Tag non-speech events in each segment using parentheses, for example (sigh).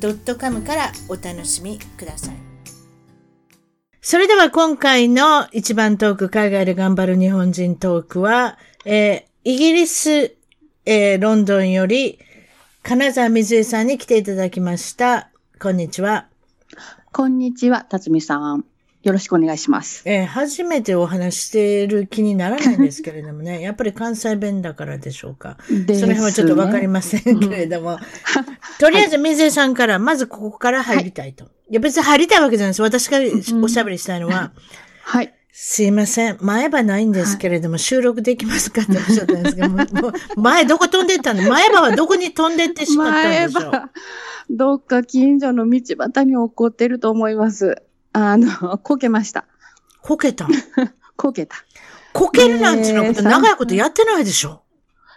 .com からお楽しみくださいそれでは今回の一番トーク海外で頑張る日本人トークは、えー、イギリス、えー、ロンドンより金沢水江さんに来ていただきました。こんにちは。こんにちは、辰巳さん。よろしくお願いします。えー初めてお話ししている気にならないんですけれどもね、(laughs) やっぱり関西弁だからでしょうか。その辺はちょっとわかりませんけれども。(laughs) とりあえず水江さんから、まずここから入りたいと。い、や別に入りたいわけじゃないです。私がおしゃべりしたいのは、はい。すいません。前歯ないんですけれども、収録できますかっておっしゃったんですけど、前どこ飛んでったの？前歯はどこに飛んでってしまったんでしょう？前歯、どっか近所の道端に起こってると思います。あの、(laughs) こけました。こけた (laughs) こけた。こけるなんていうのこと長いことやってないでしょ？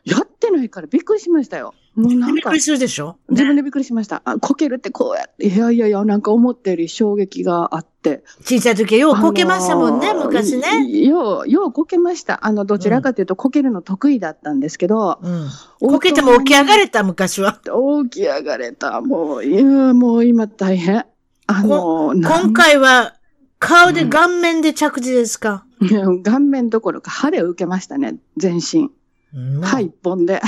やってないからびっくりしましたよ。もうなんかびっくり、するでしょ？ね自分でびっくりしました。あ、こけるってこうやって。いやいやいや、なんか思ったより衝撃があって。小さい時ようこけましたもんね、あのー昔ね。よう、ようこけました。あの、どちらかというとこけるの得意だったんですけど、うん。こけても起き上がれた、昔は。起き上がれた。もう、いや、もう今大変。あの、今回は、顔で顔面で着地ですか、いや顔面どころか腫れを受けましたね、全身。うん歯一本で。あ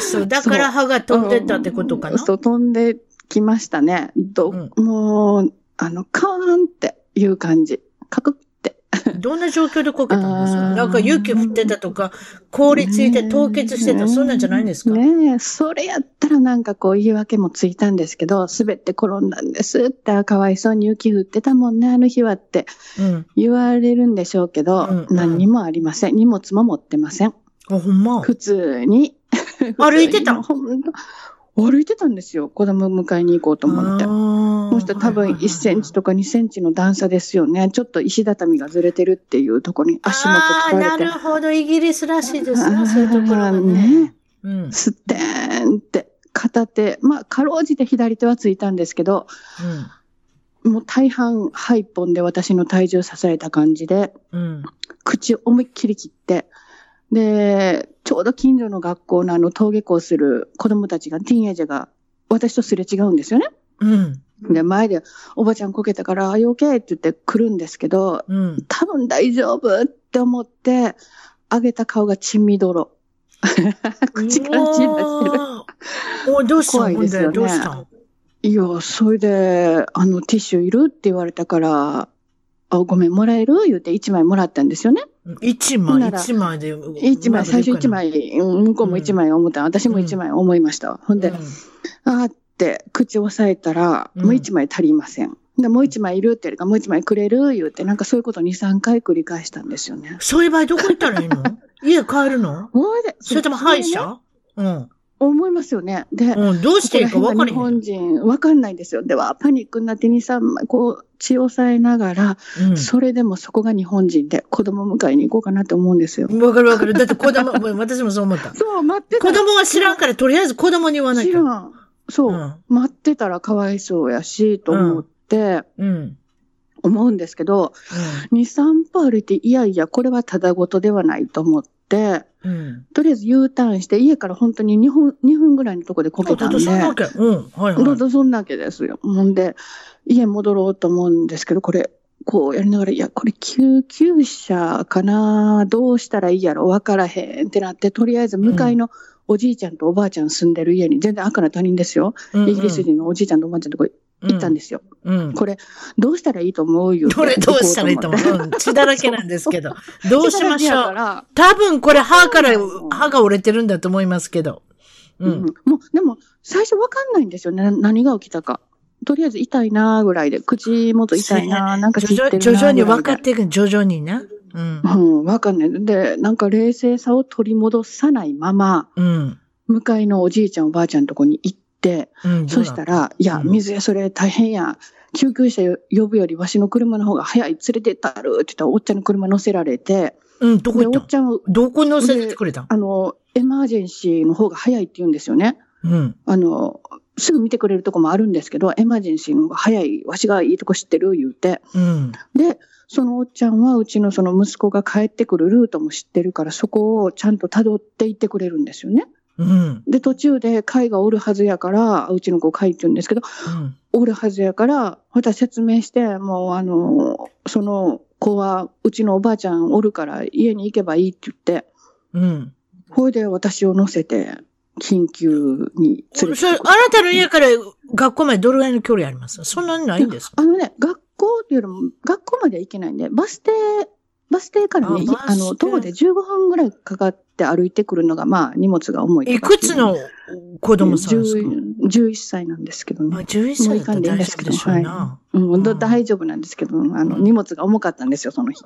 そう。だから歯が飛んでったってことかな、そう、飛んできましたね。ど、もう、あの、カーンっていう感じ。カクって。どんな状況でこけたんですか？なんか雪降ってたとか、氷ついて凍結してた、そんなんじゃないんですか、ねえ、それやったらなんかこう言い訳もついたんですけど、滑って転んだんですって、あかわいそうに雪降ってたもんね、あの日はってうん。言われるんでしょうけど、うんうん何にもありません。荷物も持ってません。あ、ほんま？普通に。歩いてた？ほんと歩いてたんですよ。子供迎えに行こうと思って。ももうしたら多分1センチとか2センチの段差ですよね。ちょっと石畳がずれてるっていうところに足元取られて。なるほど。イギリスらしいですね、そういうところがね。ね。うん。ステーンって片手、まあ、かろうじて左手はついたんですけど、もう大半歯一本で私の体重を支えた感じで、うん。うん。口を思いっきり切って、で、ちょうど近所の学校のあの登下校する子供たちが、ティーンエイジャーが私とすれ違うんですよね。うん。で、前でおばちゃんこけたから、あ、余計って言って来るんですけど、うん。多分大丈夫って思って、上げた顔が血みどろ。(laughs) 口から血出してる。おどうした？怖いですよねどうした？んいや、それで、あの、ティッシュいる？って言われたから、あ、ごめん、もらえる？言って1枚もらったんですよね。一枚、ほんなら一枚で。1枚、最初1。枚、うん向こうも1枚思った。私も1枚思いました。ほんで、うんあーって、口を押さえたら、うんもう1枚足りません。で、もう1枚いるって言うから、もう1枚くれる？言って、なんかそういうことを2、3回繰り返したんですよね。そういう場合どこ行ったらいいの？(laughs) 家帰るの？それとも歯医それね者うん。思いますよね。で、うん。どうしていいか分かん。ここら辺が日本人、わかんないんですよ。では、パニックになって2、3枚、こう、血を抑えながら、うんそれでもそこが日本人で、子供迎えに行こうかなと思うんですよ。わかるわかる。だって子供、私もそう思った。そう、待ってた子供は知らんから、とりあえず子供に言わなきゃ。知らん。そう、うん待ってたらかわいそうやし、と思って、うん。思うんですけど、2、3歩歩いて、いやいや、これはただごとではないと思って、うん。うん。とりあえず U ターンして、家から本当に2分、2分ぐらいのとこでこけたんで。そんなわけ？うん。はいはい。そんなわけですよ。ほんで、家戻ろうと思うんですけど、これ、こうやりながら、いや、これ救急車かな？どうしたらいいやろ？わからへんってなって、とりあえず向かいのおじいちゃんとおばあちゃん住んでる家に、全然赤な他人ですよ。うんうんイギリス人のおじいちゃんとおばあちゃんとこ行ったんですよ。うん。これ、どうしたらいいと思うよ。これどうしたらいいと思う？うん (laughs) 血だらけなんですけど。どうしましょう？多分これ歯からうん、歯が折れてるんだと思いますけど。ううんん。もう、でも、最初わかんないんですよね。な何が起きたか。とりあえず痛いなーぐらいで、口元痛いなーなんか切徐ってるな徐々に分かっていく、徐々にな。うん。うん、わかんない。で、なんか冷静さを取り戻さないまま、うん。向かいのおじいちゃんおばあちゃんのとこに行っって、うんそした、ら、いや、うん水や、それ大変や。救急車呼ぶよりわしの車の方が早い、連れてったるって言ったら、おっちゃんの車乗せられて、うん、どこで、行った？おっちゃんは、どこに乗せてくれた？んあの、エマージェンシーの方が早いって言うんですよね。うん。あの、すぐ見てくれるとこもあるんですけど、エマージェンシーの方が早い、わしがいいとこ知ってる言うて。うん。で、そのおっちゃんはうちのその息子が帰ってくるルートも知ってるから、そこをちゃんと辿っていってくれるんですよね。うん。で、途中で貝がおるはずやから、うちの子貝って言うんですけど、うん。おるはずやから、また説明して、もうあの、その子はうちのおばあちゃんおるから家に行けばいいって言って、うん。ほいで私を乗せて、緊急にそれ、連れてあなたの家から学校までどれぐらいの距離あります？そんなにないんですか？あのね、学校っていうよりも、学校までは行けないんで、バス停、バス停からね、あの、徒歩で15分ぐらいかかって歩いてくるのが、まあ、荷物が重いいくつの子供さんですか？10 11歳なんですけどあ、ね。11歳だったら大丈夫でしょうな。うん、どうん大丈夫なんですけど、あの、荷物が重かったんですよ、その日。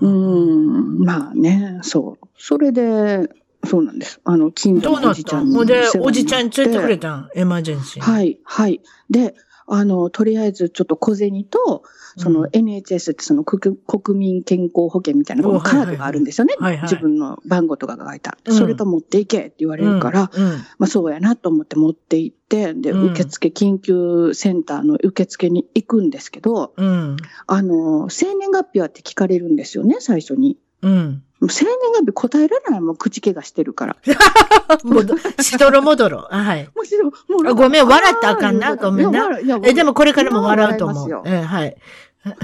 うんまあね、そう。それで、そうなんです。あの、近所どうなっのおじちゃんにた？んほんでおじちゃんに連れてくれたん？エマージェンシーに。はい、はい。で、あの、とりあえずちょっと小銭と、その NHS ってその国国民健康保険みたいなカードがあるんですよね。はいはい自分の番号とかが書いた。うんそれと持っていけって言われるから、うん、うんまあそうやなと思って持って行って、で、うん受付、緊急センターの受付に行くんですけど、うん。あの、生年月日はって聞かれるんですよね、最初に。うん。もう生年月日答えられないもん、口怪我してるから。(laughs) もど、しどろもどろ。あはい。もちろん、もうあごめん笑ったらあかんなごめんなえ、でもこれからも笑うと思う。えはい。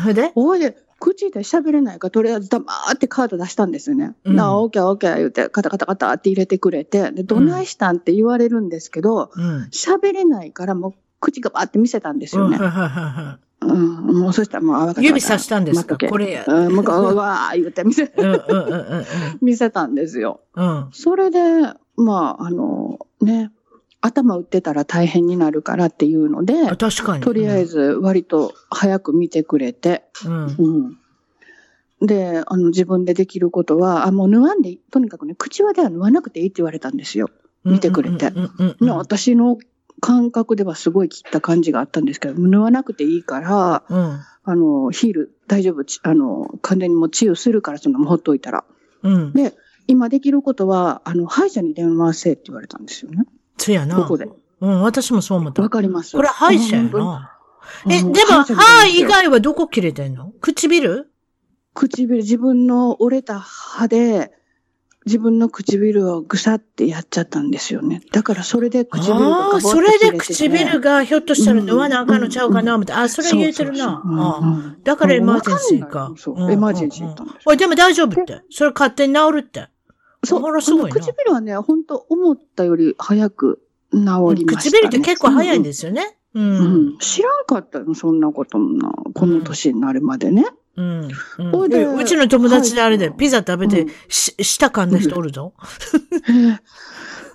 ほんで？おいで、口で喋れないから、とりあえず黙ってカード出したんですよね。うんなあ、オーケーオーケー言って、カタカタカタって入れてくれて、で、どないしたんって言われるんですけど、うん。喋れないからもう口がバーって見せたんですよねうん。うん、もうそしたらもう、あ、わかった指さしたんですか？これやうん、向こう、うわー言って見せ、見せたんですよ。うんうん。それで、まあ、あの、ね、頭打ってたら大変になるからっていうのであ、確かに。とりあえず割と早く見てくれて、うん。うん。で、あの、自分でできることは、あ、もう縫わんでとにかくね、口輪では縫わなくていいって言われたんですよ。見てくれて私の感覚ではすごい切った感じがあったんですけど、縫わなくていいから、うん。あの、ヒール大丈夫、ちあの、完全にもう治癒するから、そのほっといたら。うん。で、今できることは、あの、歯医者に電話せって言われたんですよね。そうやな。ここで。うん、私もそう思ったわ。かります。これ歯医者やな。え、でも、歯以外はどこ切れてんの？唇唇、自分の折れた歯で、自分の唇をぐさってやっちゃったんですよね。だからそれで唇がボッとそれで切れてて唇がひょっとしたら縫わなあかんのちゃうかな思って。あ、それ言えてるな。だからエマージェンシーか。そううんエマージェンシーだったんです。おい、でも大丈夫って。それ勝手に治るって。そう、すごい唇はね、本当思ったより早く治りました、ね。唇って結構早いんですよね。う。うんん。うん知らんかったの、そんなこともな。この年になるまでね。うん。うんでえうちの友達であれで、はいピザ食べてうん、し舌噛んだ人おるぞ。(laughs)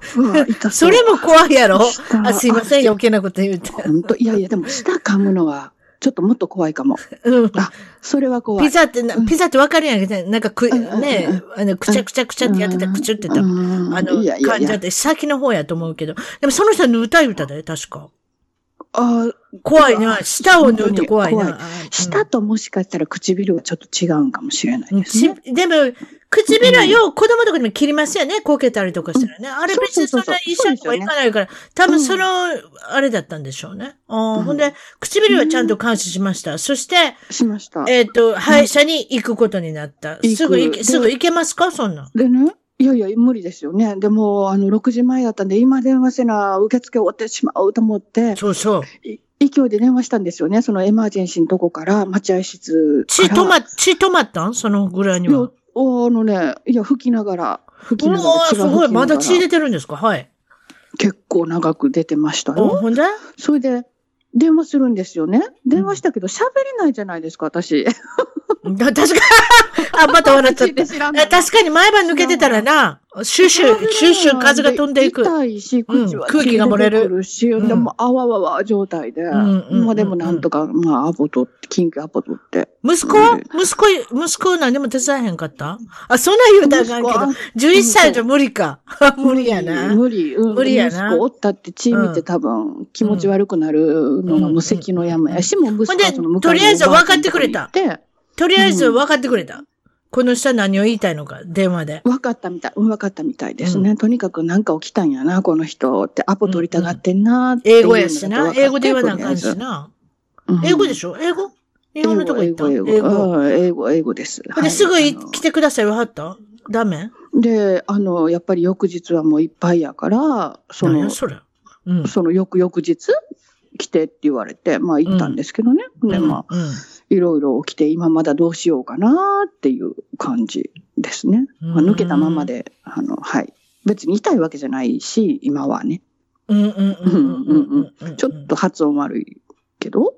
(laughs) それも怖いやろ？舌あ、すいません、余計なこと言うて。本当いやいや、でも (laughs) 舌噛むのは、ちょっともっと怖いかも。うん。あ、それは怖い。ピザってな、ピザってわかるやんけど、なんかく、ね、あの、くちゃくちゃくちゃってやってた、くちゅってた。あうんの。感じだって、先の方やと思うけど。でもその人は縫うた言うたで、確か。あ怖いな。舌を縫うって怖い本な。舌ともしかしたら唇はちょっと違うんかもしれないうんですね。ちでも、唇はよう子供とかにも切りますよね。こけたりとかしたらね。あれ別にそんな一緒にはいかないから、多分その、あれだったんでしょうね。あーほんで、唇はちゃんと監視しました。そして、しました。えっと、歯医者に行くことになった。すぐ行け、ですぐ行けますか？そんなん。でね、いやいや、無理ですよね。でも、あの、6時前だったんで、今電話せな、受付終わってしまうと思って、そうそう。い勢いで電話したんですよね。そのエマージェンシーのとこから、待合室から。血止ま、血止まったん？そのぐらいには。あのね、いや、吹きながら、吹きうながら、すごい。まだ血出てるんですか？はい。結構長く出てましたおよ。ほんで？それで、電話するんですよね。電話したけど、喋れないじゃないですか、私。だ確か、(laughs) あ、また笑っちゃった。確かに毎晩抜けてたらな、シュシュ、シュシュ風が飛んでいく。痛いし、口はうん空気が漏れる。し、んでも、あわわわ状態で、まあでもなんとか、まあ、アポ取って、緊急アポ取って。息子は息子、息子何でも手伝えへんかった？あ、そんなん言うたらあかんけど、11歳じゃ無理か。(laughs) 無理やな。無理、うん。無理やな。息子おったって血見て多分気持ち悪くなるのがもう関の山やし、もう息子はそのでとりあえず分かってくれた。とりあえず分かってくれた。この人は何を言いたいのか、電話で。分かったみたい、うん分かったみたいですね。とにかくなんか起きたんやな、この人って、アポ取りたがってんなって英語やしな。英語で言わなあかんしな。英語でしょ？英語？日本のとこ行った？英語、英語、うん英語、英語です。ですぐいはい来てください、わはった？ダメ？で、あの、やっぱり翌日はもういっぱいやから、そのそれ？うん。その翌々日来てって言われて、まあ行ったんですけどね。で、まあ、うん、いろいろ起きて、今まだどうしようかなっていう感じですね。まあ、抜けたままで、あの、はい。別に痛いわけじゃないし、今はね。うんうんうんうんうんうん。(laughs) ちょっと発音悪いけど、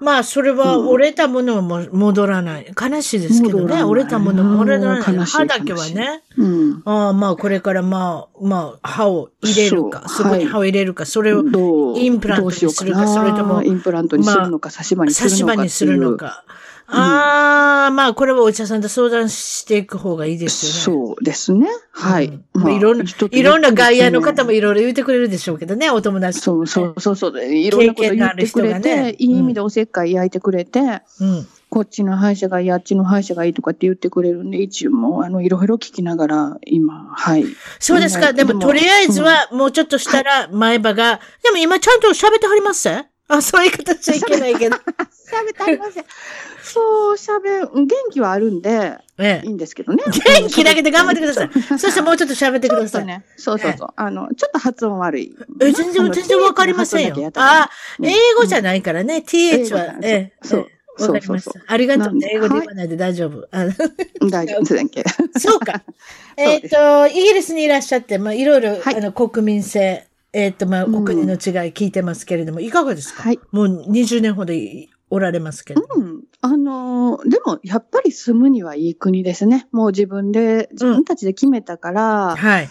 まあ、それは折れたものも戻らない。悲しいですけどね。折れたものも折れらない。歯だけはね。うん。ああ、まあ、これからまあ、まあ、歯を入れるか、そこに歯を入れるか、それをインプラントにするかそれともインプラントにするのか、差し歯にする差しのかっていう。歯にするのか。ああ、まあ、これはお医者さんと相談していく方がいいですよね。そうですね。はい。うんまあいろんな、いろんな外野の方もねいろいろ言ってくれるでしょうけどね、お友達とそうそうそうそう。いろんなこと言ってくれて、いい意味でおせっかい焼いてくれて、うん。こっちの歯医者がいい、あっちの歯医者がいいとかって言ってくれるんで、一応もう、あの、いろいろ聞きながら、今、はい。そうですか。うんでも、とりあえずは、もうちょっとしたら、前歯が、でも今ちゃんと喋ってはります？(laughs) あ、そういう言い方しちゃいけないけど。(laughs) 喋ってありません。そう、喋、元気はあるんで、ええいい。んですけどね。元気だけで頑張ってください。(laughs) そしてもうちょっと喋ってください。ね、そうそうそう。あの、ちょっと発音悪い。え、全然、全然わかりませんよあ、英語じゃないからね。th は、ええ。そうええわかりました。ありがとう英語で言わないで大丈夫。あ大丈夫ですけそうか。えっと、イギリスにいらっしゃって、まあ、いろいろ、はいあの、国民性、えっと、まあ、うんお国の違い聞いてますけれども、いかがですか？はい。もう20年ほどいおられますけど。うん。あのーでも、やっぱり住むにはいい国ですね。もう自分で、自分たちで決めたから、はい。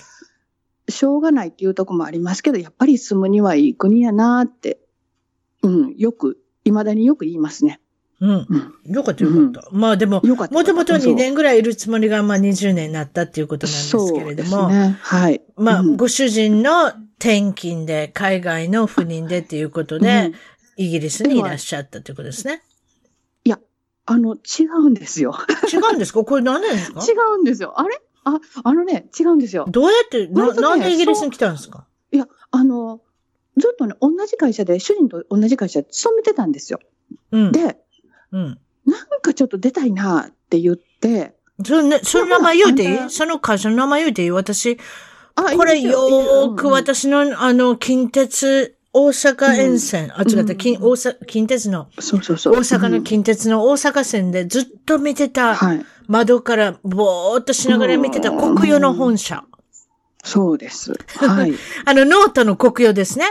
しょうがないっていうとこもありますけど、やっぱり住むにはいい国やなって、うん、よく、未だによく言いますね。うん。うん。よかったよかった。まあでも、よかった。もともとそう2年ぐらいいるつもりが、まあ20年になったっていうことなんですけれども、ですね。はい。まあ、うんご主人の転勤で、海外の赴任でっていうことで、うんイギリスにいらっしゃったということですね。あの、違うんですよ。違うんですか？これ何なんですか？違うんですよ。あれ？あ、あのね、違うんですよ。どうやって、な、なんでイギリスに来たんですか？いや、あの、ずっとね、同じ会社で、主人と同じ会社で勤めてたんですよ。うん。で、うん。なんかちょっと出たいなって言って、そのね、その名前言うていい？その会社の名前言うていい？私、あこれよーくうんうん私の、あの、近鉄、大阪沿線、あ、違った、うん近、大阪、近鉄の、そうそうそう。大阪のうん近鉄の大阪線でずっと見てた、はい。窓からぼーっとしながら見てた国用の本社。そうです。はい。(laughs) あの、ノートのコクヨですね。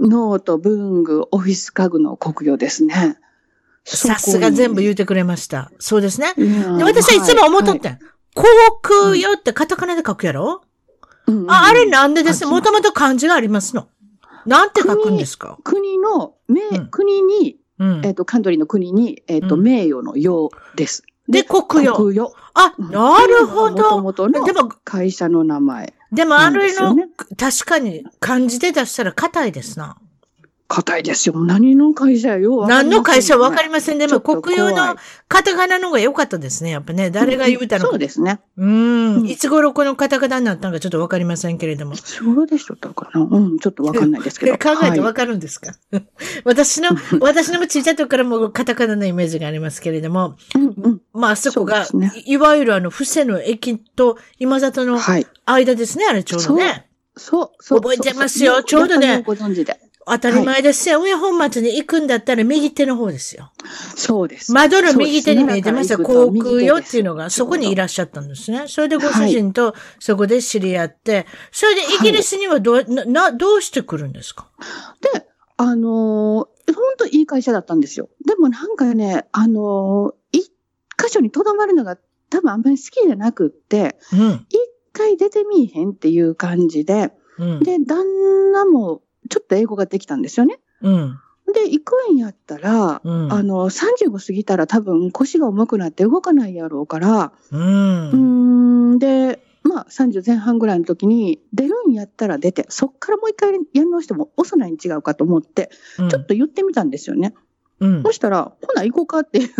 ノート、文具、オフィス家具のコクヨですね。さすが全部言うてくれました。そうですね。うで私はいつも思っとってん。コクヨってカタカナで書くやろ、あ、あれなんでです？ね、もともと漢字がありますの。なんて書くんですか？国の、名、うん国に、うんえっ、。と、 country の国に、えっ、と、うん名誉の誉です。で、国用。国用。あ、なるほもとど。もとのでも、会社の名前。でもあれの、確かに漢字で出したら硬いですな。硬いですよ。何の会社やよ。何の会社わかりまません。でも国用のカタカナの方が良かったですね。やっぱね。誰が言うたのか。そうですね。うーん。いつ頃このカタカナになったのかちょっとわかりませんけれども。そうでしょったかな。うん、ちょっとわかんないですけど。(laughs) 考えてわはい。かるんですか、私の、私のも小さい時からもうカタカナのイメージがありますけれども、うんうん。まああそこが、ね。いいわゆるあの、布施の駅と今里のはい。間ですね、あれちょうどね。そう、そう。覚えてますよ。そう。ちょうどね。ご存知で。当たり前ですよ。上本町に行くんだったら右手の方ですよ。そうです。窓の右手に見えてました。航空よっていうのが、そこにいらっしゃったんですね。それでご主人とそこで知り合って、それでイギリスにはどう、な、などうして来るんですか？で、あのー、本当いい会社だったんですよ。でもなんかね、あのー、一箇所に留まるのが多分あんまり好きじゃなくって、うん。一回出てみいへんっていう感じで、うん。で、旦那もちょっと英語ができたんですよね。うん。で、行くんやったら、うん。あの、35過ぎたら多分腰が重くなって動かないやろうから、う。うんーん、で、まあ30前半ぐらいの時に出るんやったら出て、そっからもう一回やり直しても遅ないに違うかと思って、うんちょっと言ってみたんですよね。うんそ。したら、ほな行こうかっていう。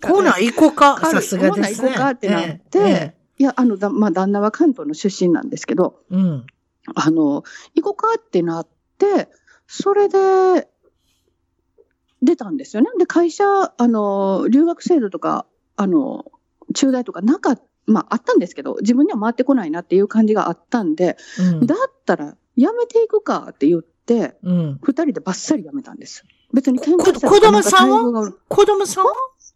コーナー行こうか？さすがですね。ほな行こうかってなってえいや、あの、だまあ旦那は関東の出身なんですけど、えうん。あの、行こうかってなって、それで、出たんですよね。で、会社、あの、留学制度とか、あの、中大とかなかっまあ、あったんですけど、自分には回ってこないなっていう感じがあったんで、うん。だったら、やめていくかって言って、うん。二人でバッサリやめたんです。別に喧嘩したこ子供さんは子供さんは？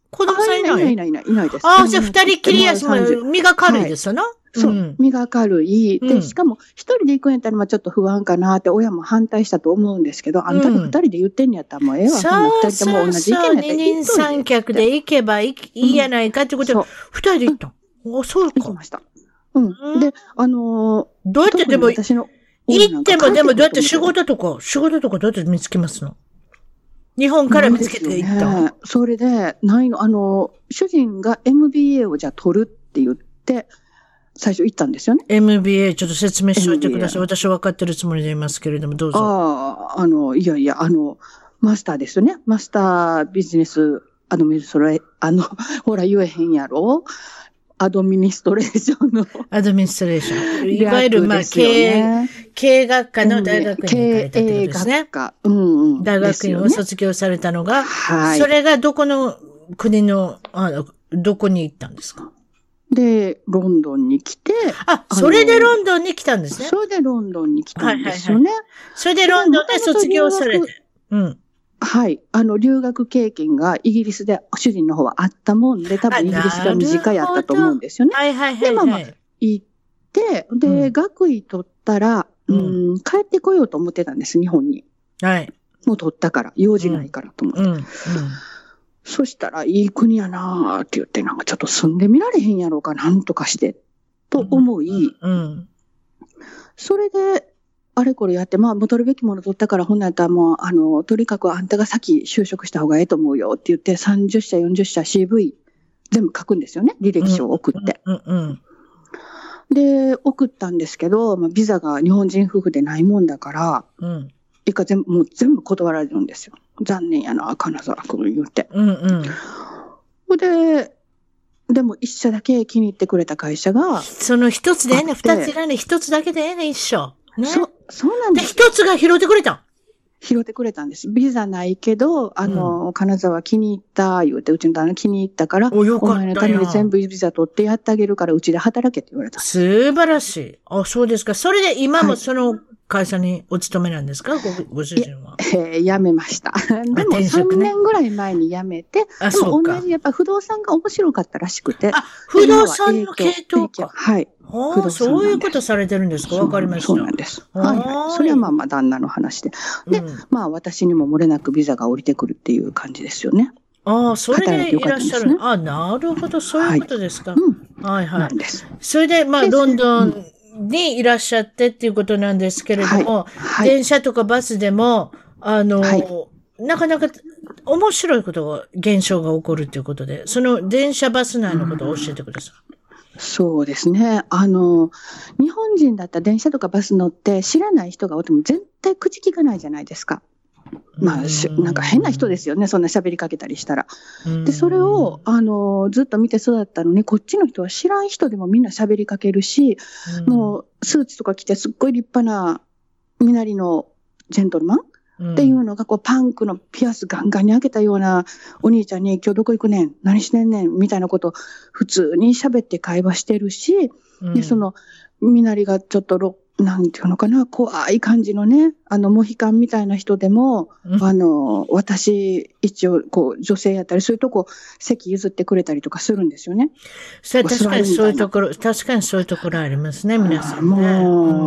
子供さんいない？あいないいないいないです。ああ、じゃあ二人きりやし、もう30身が軽いですよな。そう、ん身が軽い。で、うんしかも、一人で行くんやったら、まあちょっと不安かなって、親も反対したと思うんですけど、あんたら二人で言ってんやったら、もうええわ、二人とも同じ意見やったら二人三脚で行けばいいいいやないかってことで二人で行ったん。お、そうか。行きました。うん。うんで、あのどうやー、ってでも、私の行ってもでもどうやって仕帰事とか、仕事とかどうやって見つけますの？日本から見つけて行ったん。ねそれで、ないの、あの、主人が MBA をじゃあ取るって言って、最初行ったんですよね。MBA、ちょっと説明しておいてください。私は分かってるつもりでいますけれども、どうぞ。ああ、あの、いやいや、あの、マスターですよね。マスタービジネスアドミニストレ、(laughs) あの、ほら言えへんやろアドミニストレーションの。アドミニストレーション。いわゆる、まあ、経営、経営学科の大学院に行かれたってことですね。か。うんうん。大学院を卒業されたのが、はい。それがどこの国の、あのどこに行ったんですか？で、ロンドンに来て、あ、それでロンドンに来たんですね。それでロンドンに来たんですよね。それでロンドンで卒業されて。うん。はい。あの、留学経験がイギリスで主人の方はあったもんで、多分イギリスが身近やったと思うんですよね。はいはいはい、でまあまあはい。行って、で、うん学位取ったら、ううんん、帰ってこようと思ってたんです、日本に。はい。もう取ったから、用事ないからと思って。うん。うん。そしたら、いい国やなーって言って、なんかちょっと住んでみられへんやろうか、なんとかして、と思い、うん。それで、あれこれやって、まあ、戻るべきもの取ったから、ほんなやったらもう、あの、とにかくあんたが先就職した方がええと思うよって言って、30社、40社 CV 全部書くんですよね。履歴書を送って。うん。うん。で、送ったんですけど、まあ、ビザが日本人夫婦でないもんだから、うん。いか全部、もう全部断られるんですよ。残念やな、金沢君言って。うん。うん。で、でも一社だけ気に入ってくれた会社が、その一つでええねん、二ついらねん、一つだけでええねん、一緒。ね。そ、そうなんで、です。一つが拾ってくれたん。拾ってくれたんです。ビザないけど、あの、金沢気に入った、言うて、うちの旦那気に入ったから、お、よかったお前のためよに全部ビザ取ってやってあげるから、うちで働けって言われた。素晴らしい。あ、そうですか。それで今もはいその会社にお勤めなんですか？ごご主人は。えー辞めました。でも3転職ね年ぐらい前に辞めて、あ、でも同。じやっぱ不動産が面白かったらしくて。あ、不動産の系統か。はい。ああ、そういうことされてるんですか？わかりました。そうなんです。ははいいはい。それはまあまあ旦那の話で。でうんまあ私にも漏れなくビザが降りてくるっていう感じですよね。ああ、それでいらっしゃる。働いてよかあなるほど、そういうことですか。うん。はい、は。ない。それで、まあ、でロンドンにいらっしゃってっていうことなんですけれども、はい。電車とかバスでも、あの、はいなかなか面白いことが、現象が起こるということで、その電車バス内のことを教えてください。そうですね。あの、日本人だったら電車とかバス乗って知らない人がおっても絶対口聞かないじゃないですか。まあ、しなんか変な人ですよね。そんな喋りかけたりしたら。うん。で、それを、、あの、ずっと見て育ったのに、こっちの人は知らん人でもみんな喋りかけるし、もう、スーツとか着てすっごい立派な、身なりのジェントルマンうん、っていうのが、こう、パンクのピアスガンガンに開けたようなお兄ちゃんに、今日どこ行くねん？何してんねん？みたいなこと、普通に喋って会話してるし、うん、で、その、身なりがちょっとろ、なんていうのかな、怖い感じのね、あの、モヒカンみたいな人でも、うん、あの、私、一応、こう、女性やったり、そういうとこ、席譲ってくれたりとかするんですよね。それ確かにそういうところ、確かにそういうところありますね、皆さんね。もう、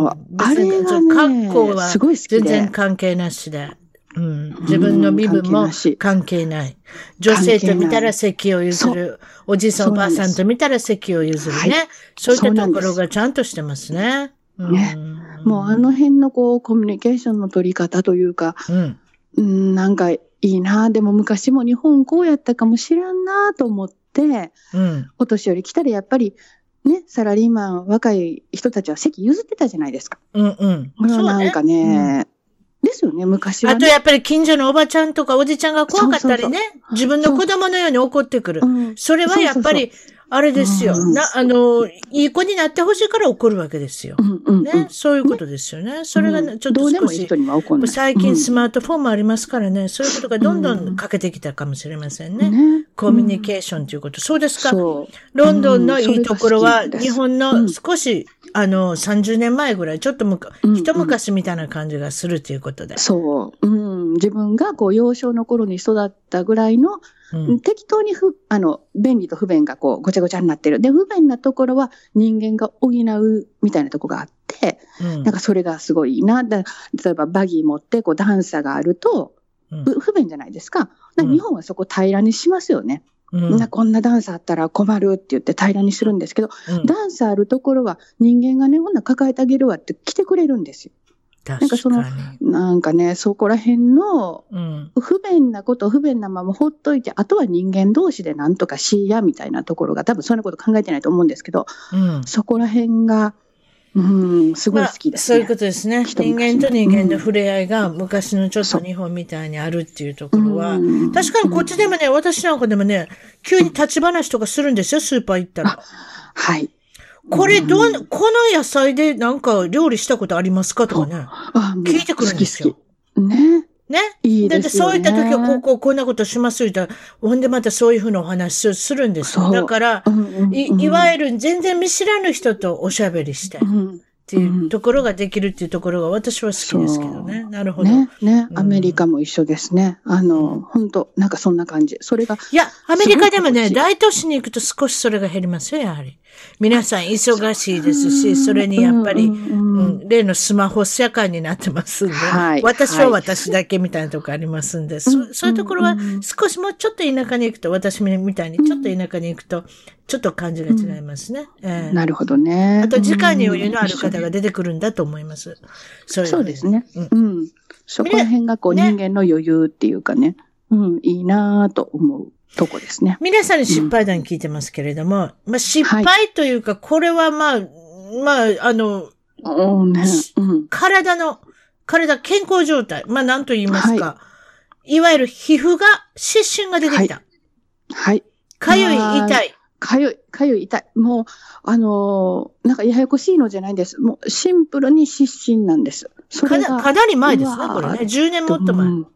んあれが別に格好ね、はすごい好き全然で。関係なしで。うん、自分の身分も関係ない。女性と見たら席を譲る。おじいさんおばあさんと見たら席を譲るね。はいそういったところがちゃんとしてますね。うんねもうあの辺のこう、コミュニケーションの取り方というか、うん。うん、なんかいいな。でも昔も日本こうやったかもしらんなと思って、うん。お年寄り来たらやっぱり、ね、サラリーマン、若い人たちは席譲ってたじゃないですか。うん。うん。これはなんかね、ですよね、昔は、ね。あとやっぱり近所のおばちゃんとかおじちゃんが怖かったりね。そう自分の子供のように怒ってくる。うんそれはやっぱり、あれですよ。うんな、あの、いい子になってほしいから怒るわけですよう。んうんうんね。そういうことですよね。それがねちょっと少しもいい人、には怒んない。最近スママートフォンもありますからね、そういうことがどんどん欠けてきたかもしれませんね。ね。コミュニケーションということ。そうですか。ロンドンのいいところは、日本の少し、あの、30年前ぐらい、ちょっとむか、うん一昔みたいな感じがするということで。そう。うん。自分がこう、幼少の頃に育ったぐらいの、うん。適当にふ、あの、便利と不便がこう、ごちゃごちゃになってる。で、不便なところは人間が補うみたいなとこがあって、うんなんかそれがすごいいいな。だ例えばバギー持って、こう、段差があると、うんう不便じゃないですか。だか日本はそこ平らにしますよね。うんなこんな段差あったら困るって言って平らにするんですけど、うん段差あるところは人間がね、ほんなら抱えてあげるわって来てくれるんですよ。なんか確そのかなんかね、そこら辺の。不便なこと、不便なままほっといて、あとは人間同士でなんとかしいやみたいなところが、多分そんなこと考えてないと思うんですけど、うん。そこら辺が、うん、すごいまあ好きです、ねそういうことですね。一人昔間と人間の触れ合いが昔のちょっと日本みたいにあるっていうところはうん、確かにこっちでもね、私なんかでもね、急に立ち話とかするんですよ、スーパー行ったら。はい。これどうんん、この野菜でなんか料理したことありますかとかね。聞いてくるんですよ好き好きね。ね。いいだってですよね。そういった時は、こう、こう、こんなことしますよ。言ったらほんでまたそういうふうなお話をするんですよ。だから、うんうんうんい、いわゆる全然見知らぬ人とおしゃべりして、っうんていうところができるっていうところが私は好きですけどね。なるほど。ね、ね、うん。アメリカも一緒ですね。あの、本当なんかそんな感じ。それが、いや、アメリカでもね、大都市に行くと少しそれが減りますよ、やはり。皆さん忙しいですし、それにやっぱり、うん例のスマホ社会になってますんで、はい。私は私だけみたいなとこありますんで、そそういうところは少しもうちょっと田舎に行くと、私みたいにちょっと田舎に行くと、ちょっと感じが違いますね。ええなるほどね。あと、時間に余裕のあるうん方が出てくるんだと思います。そういうそうですね。うんうん。そこら辺がこうね人間の余裕っていうかね、うん、いいなぁと思うとこですね。皆さんに失敗談聞いてますけれども、まあ、失敗というか、これはまあ、まあ、あの、うんね。うん。体の、体、健康状態、まあ、なんと言いますか、い、わゆる皮膚が、湿疹が出てきた。はい。かゆい、まあ痛い。かゆい、かゆい、痛い。もう、あのーなんかややこしいのじゃないんです。もうシンプルに湿疹なんです。それがかなり前ですね、これね。10年もっと前。うん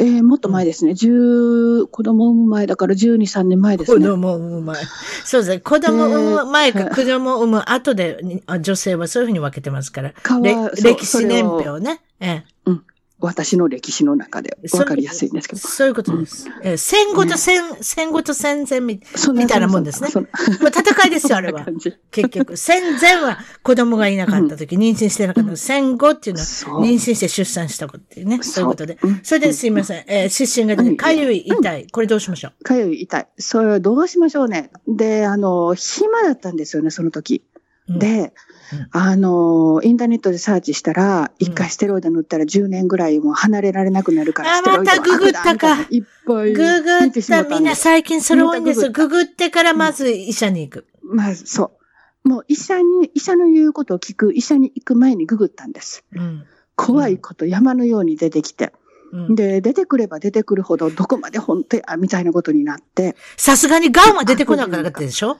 えーもっと前ですね。十、子供産む前だから12、3年前です子ね。供を産む前。そうですね。子供を産む前か、えー子供を産む後で、女性はそういうふうに分けてますから。歴史年表ね。え私の歴史の中でえわかりやすいんですけど。そういうことです。ええ戦後と戦、戦後と戦前みたいなもんですね。戦いですよ、(laughs) あれは結局。戦前は子供がいなかった時、妊娠してなかった時、戦後っていうのは妊娠して出産したことっていうね。そういうことでそれですいません。えー、湿疹が出て、うんかゆい、痛い。これどうしましょう？かゆい、痛い。それどうしましょうね。で、あの、暇だったんですよね、その時。うんで、うんあの、インターネットでサーチしたら、うん一回ステロイド塗ったら10年ぐらいもう離れられなくなるから、あステロイドはまたググったかいっぱいググった。みんな最近それ多いんですよ。ググってからまず医者に行く。まあ、そう。もう医者に、医者の言うことを聞く、医者に行く前にググったんです。うん。怖いこと山のように出てきて。うんで、出てくれば出てくるほど、どこまで本当や、みたいなことになって。さすがにガンは出てこなかったでしょ？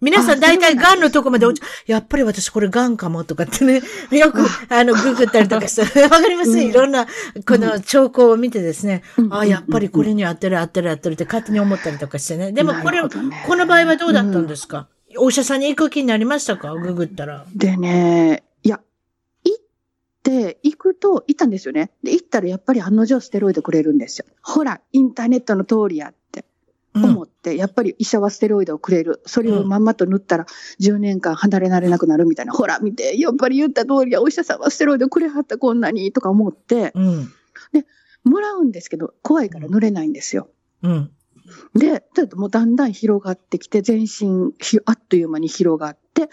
皆さん大体ガンのとこまで落ち、やっぱり私これガンかもとかってね、(laughs) よく、あの、ググったりとかして、(laughs) わかります？いろんな、この兆候を見てですね、うん。あやっぱりこれに合ってる合ってる合ってるって勝手に思ったりとかしてね。でもこれ、なるほどね。この場合はどうだったんですか、お医者さんに行く気になりましたか？ググったら。でね、いや、行って、行くと、行ったんですよね。で、行ったらやっぱり案の定ステロイドくれるんですよ。ほら、インターネットの通りやって。うん思って、やっぱり医者はステロイドをくれる。それをまんまと塗ったら10年間離れられなくなるみたいな。ほら、見て、やっぱり言った通りや、お医者さんはステロイドくれはったこんなに、とか思って、うん。もらうんですけど、怖いから塗れないんですよ。うん。で、ちょっともうだんだん広がってきて、全身ひ、あっという間に広がって、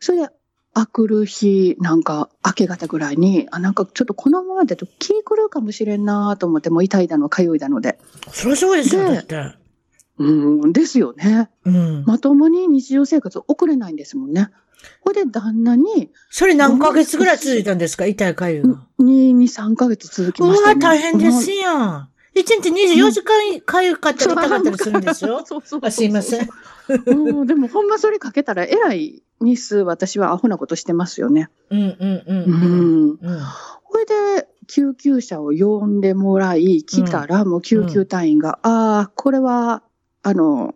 それで、あくる日、なんか、明け方ぐらいに、あ、なんかちょっとこのままだと気狂うかもしれんなと思って、もう痛いだの、痒いだので。そりゃそうですよ、でだって。うん、ですよね。うん。まともに日常生活を送れないんですもんね。ほいで、旦那に、それ何ヶ月ぐらい続いたんですか？痛いかゆいが。2、2、3ヶ月続きうわ、ましたね。大変ですやん。一日24時間かゆかったり痛かったりするんですよ。(laughs) そうそうそうあすいません。うん、でもほんまそれかけたらえらい日数私はアホなことしてますよね。うんうんう。うんん。うん。これで救急車を呼んでもらい、来たらもう救急隊員が、ああ、これは、あの、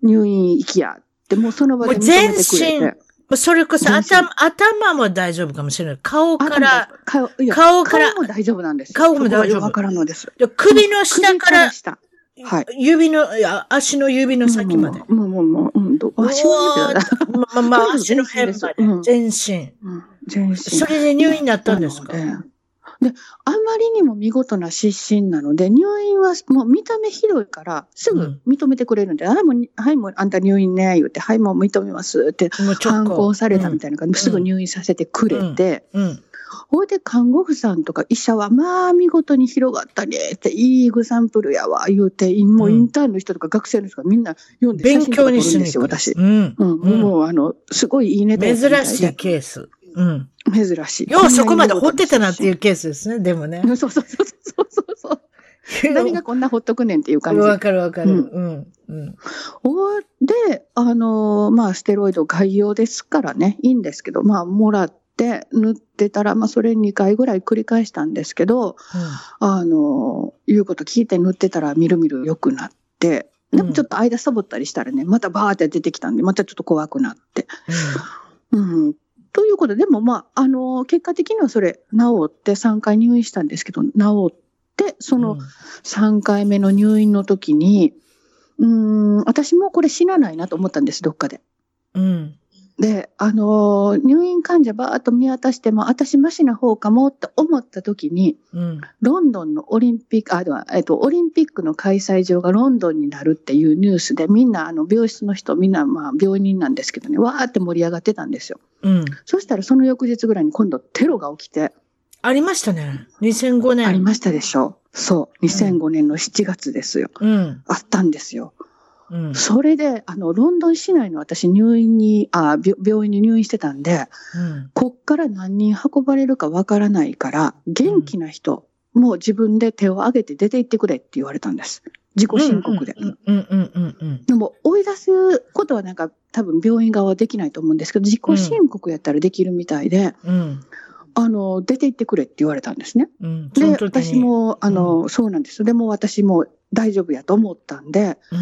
入院行きやって、もうその場で認めてく。それこそ全身頭、頭も大丈夫かもしれない。顔から、顔顔から顔も大丈夫なんです。顔も大丈夫からんのです。で首の下から。はい。指の、いや足の指の先まで。もう、もう、もう、足の指だな。まあまあ、足の辺までう。ん全身。うん全身。それで入院になったんですかで、であんまりにも見事な失神なので、入院はもう見た目ひどいから、すぐ認めてくれるんで、はい、もう、はい、もうあんた入院ね、言って、はい、もう認めますって、反行抗されたみたいな感じで、うん。すぐ入院させてくれて、うん。ほいで看護婦さんとか医者は、まあ見事に広がったねって、いいグサンプルやわ、言うて、もうインターンの人とか学生の人がみんな読んで写勉真とか撮るんですよ、私。うん。うん、もうあの、すごいいいネタやったみた珍しいケース。うん。珍しい。ようそこまで掘ってたなっていうケースですね、でもね。そうそうそうそうそうそう。(laughs) 何がこんなほっとくねんっていう感じ。わかるわかる。ううんん。うん。おで、あのーまあ、ステロイド概要ですからね、いいんですけど、まあ、もらって、塗ってたら、まあ、それ2回ぐらい繰り返したんですけど、あのー言うこと聞いて塗ってたら、みるみる良くなって、でもちょっと間サボったりしたらね、またバーって出てきたんで、またちょっと怖くなって。うん。ということで、でもまあ、あのー結果的にはそれ治って3回入院したんですけど、治って、その、3回目の入院の時に、うーん、私もこれ死なないなと思ったんです、どっかで。うん。で、あのー入院患者ばーっと見渡しても、私マシな方かもって思った時に、うん。ロンドンのオリンピック、あ、えっと、オリンピックの開催場がロンドンになるっていうニュースで、みんな、あの、病室の人、みんな、まあ、病人なんですけどね、わーって盛り上がってたんですよ。うん。そしたら、その翌日ぐらいに今度テロが起きて、ありましたね。2005年。ありましたでしょう。そう、2005年の7月ですよ。うん。あったんですよ。うん。それで、あの、ロンドン市内の私入院に、あ病病院に入院してたんで、うん。こっから何人運ばれるかわからないから、元気な人、もう自分で手を挙げて出て行ってくれって言われたんです。自己申告で。うんうんうんうんうん。でも、追い出すことはなんか多分病院側はできないと思うんですけど、自己申告やったらできるみたいで、うん。あの、出て行ってくれって言われたんですね。うん。そで、私、も、あの、そうなんです。でも私も大丈夫やと思ったんで、うん。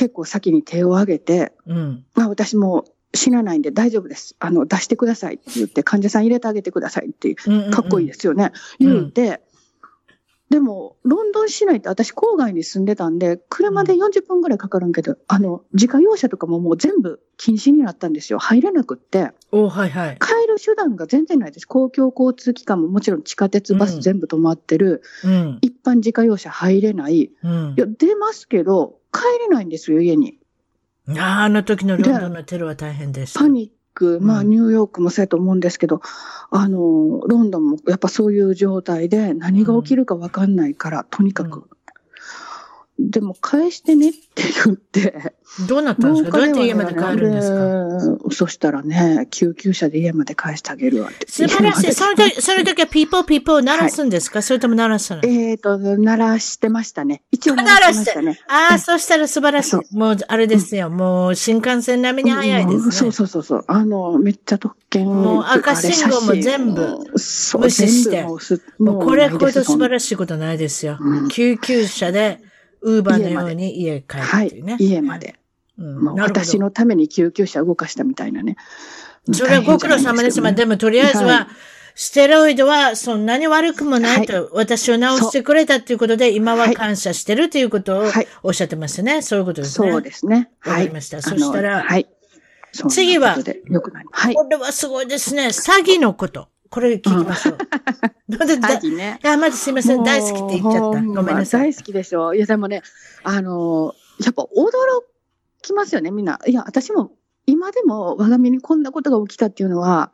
結構先に手を挙げて、うん。まあ私も死なないんで大丈夫です。あの、出してくださいって言って、患者さん入れてあげてくださいって、うん。かっこいいですよね。うん言うて、でも、ロンドン市内って私郊外に住んでたんで、車で40分ぐらいかかるんけど、あの、自家用車とかももう全部禁止になったんですよ。入れなくって。おはいはい。帰る手段が全然ないです。公共交通機関ももちろん地下鉄、バうんス全部止まってる。うん。一般自家用車入れない。うんい。や、出ますけど、帰れないんですよ、家に。ああの時のロンドンのテロは大変でした。パニック、まあうんニューヨークもそうやと思うんですけど、あの、ロンドンもやっぱそういう状態で何が起きるかわかんないから、とにかく。でも返してねって言って、どうなったんですか？どうやって家まで帰るんですか？かそしたらね、救急車で家まで返してあげるわって。素晴らしい。その時時、その時はピーポーピーポー鳴らすんですか、それとも鳴らさない？えっ、と、鳴らしてましたね。一応鳴らしてましたね。ああ、そしたら素晴らしい。もう、あれですよ。もう、新幹線並みに早いですね。うんそうそうそうそう。あの、めっちゃ特権。もう赤信号も全部無視してもうすもうこれほど素晴らしいことないですよ。うん救急車で、ウーバーのように家帰るはいっていうね。。家まで。うん。もうなるほど私のために救急車動かしたみたいなね。それはご苦労様です。まあ、でもとりあえずは、はいステロイドはそんなに悪くもないと、私を治してくれたっていうことで、今は感謝してるということをはいおっしゃってますね。そういうことですね。そうですね。わかりましたそしたら次は。これはすごいですね。詐欺のこと。これ聞きましょう。どうでだタギね。あ、まずすいません。大好きって言っちゃった。ごめんなさい。大好きでしょ。いや、でもね、あのーやっぱ驚きますよね、みんな。いや、私も、今でも我が身にこんなことが起きたっていうのは、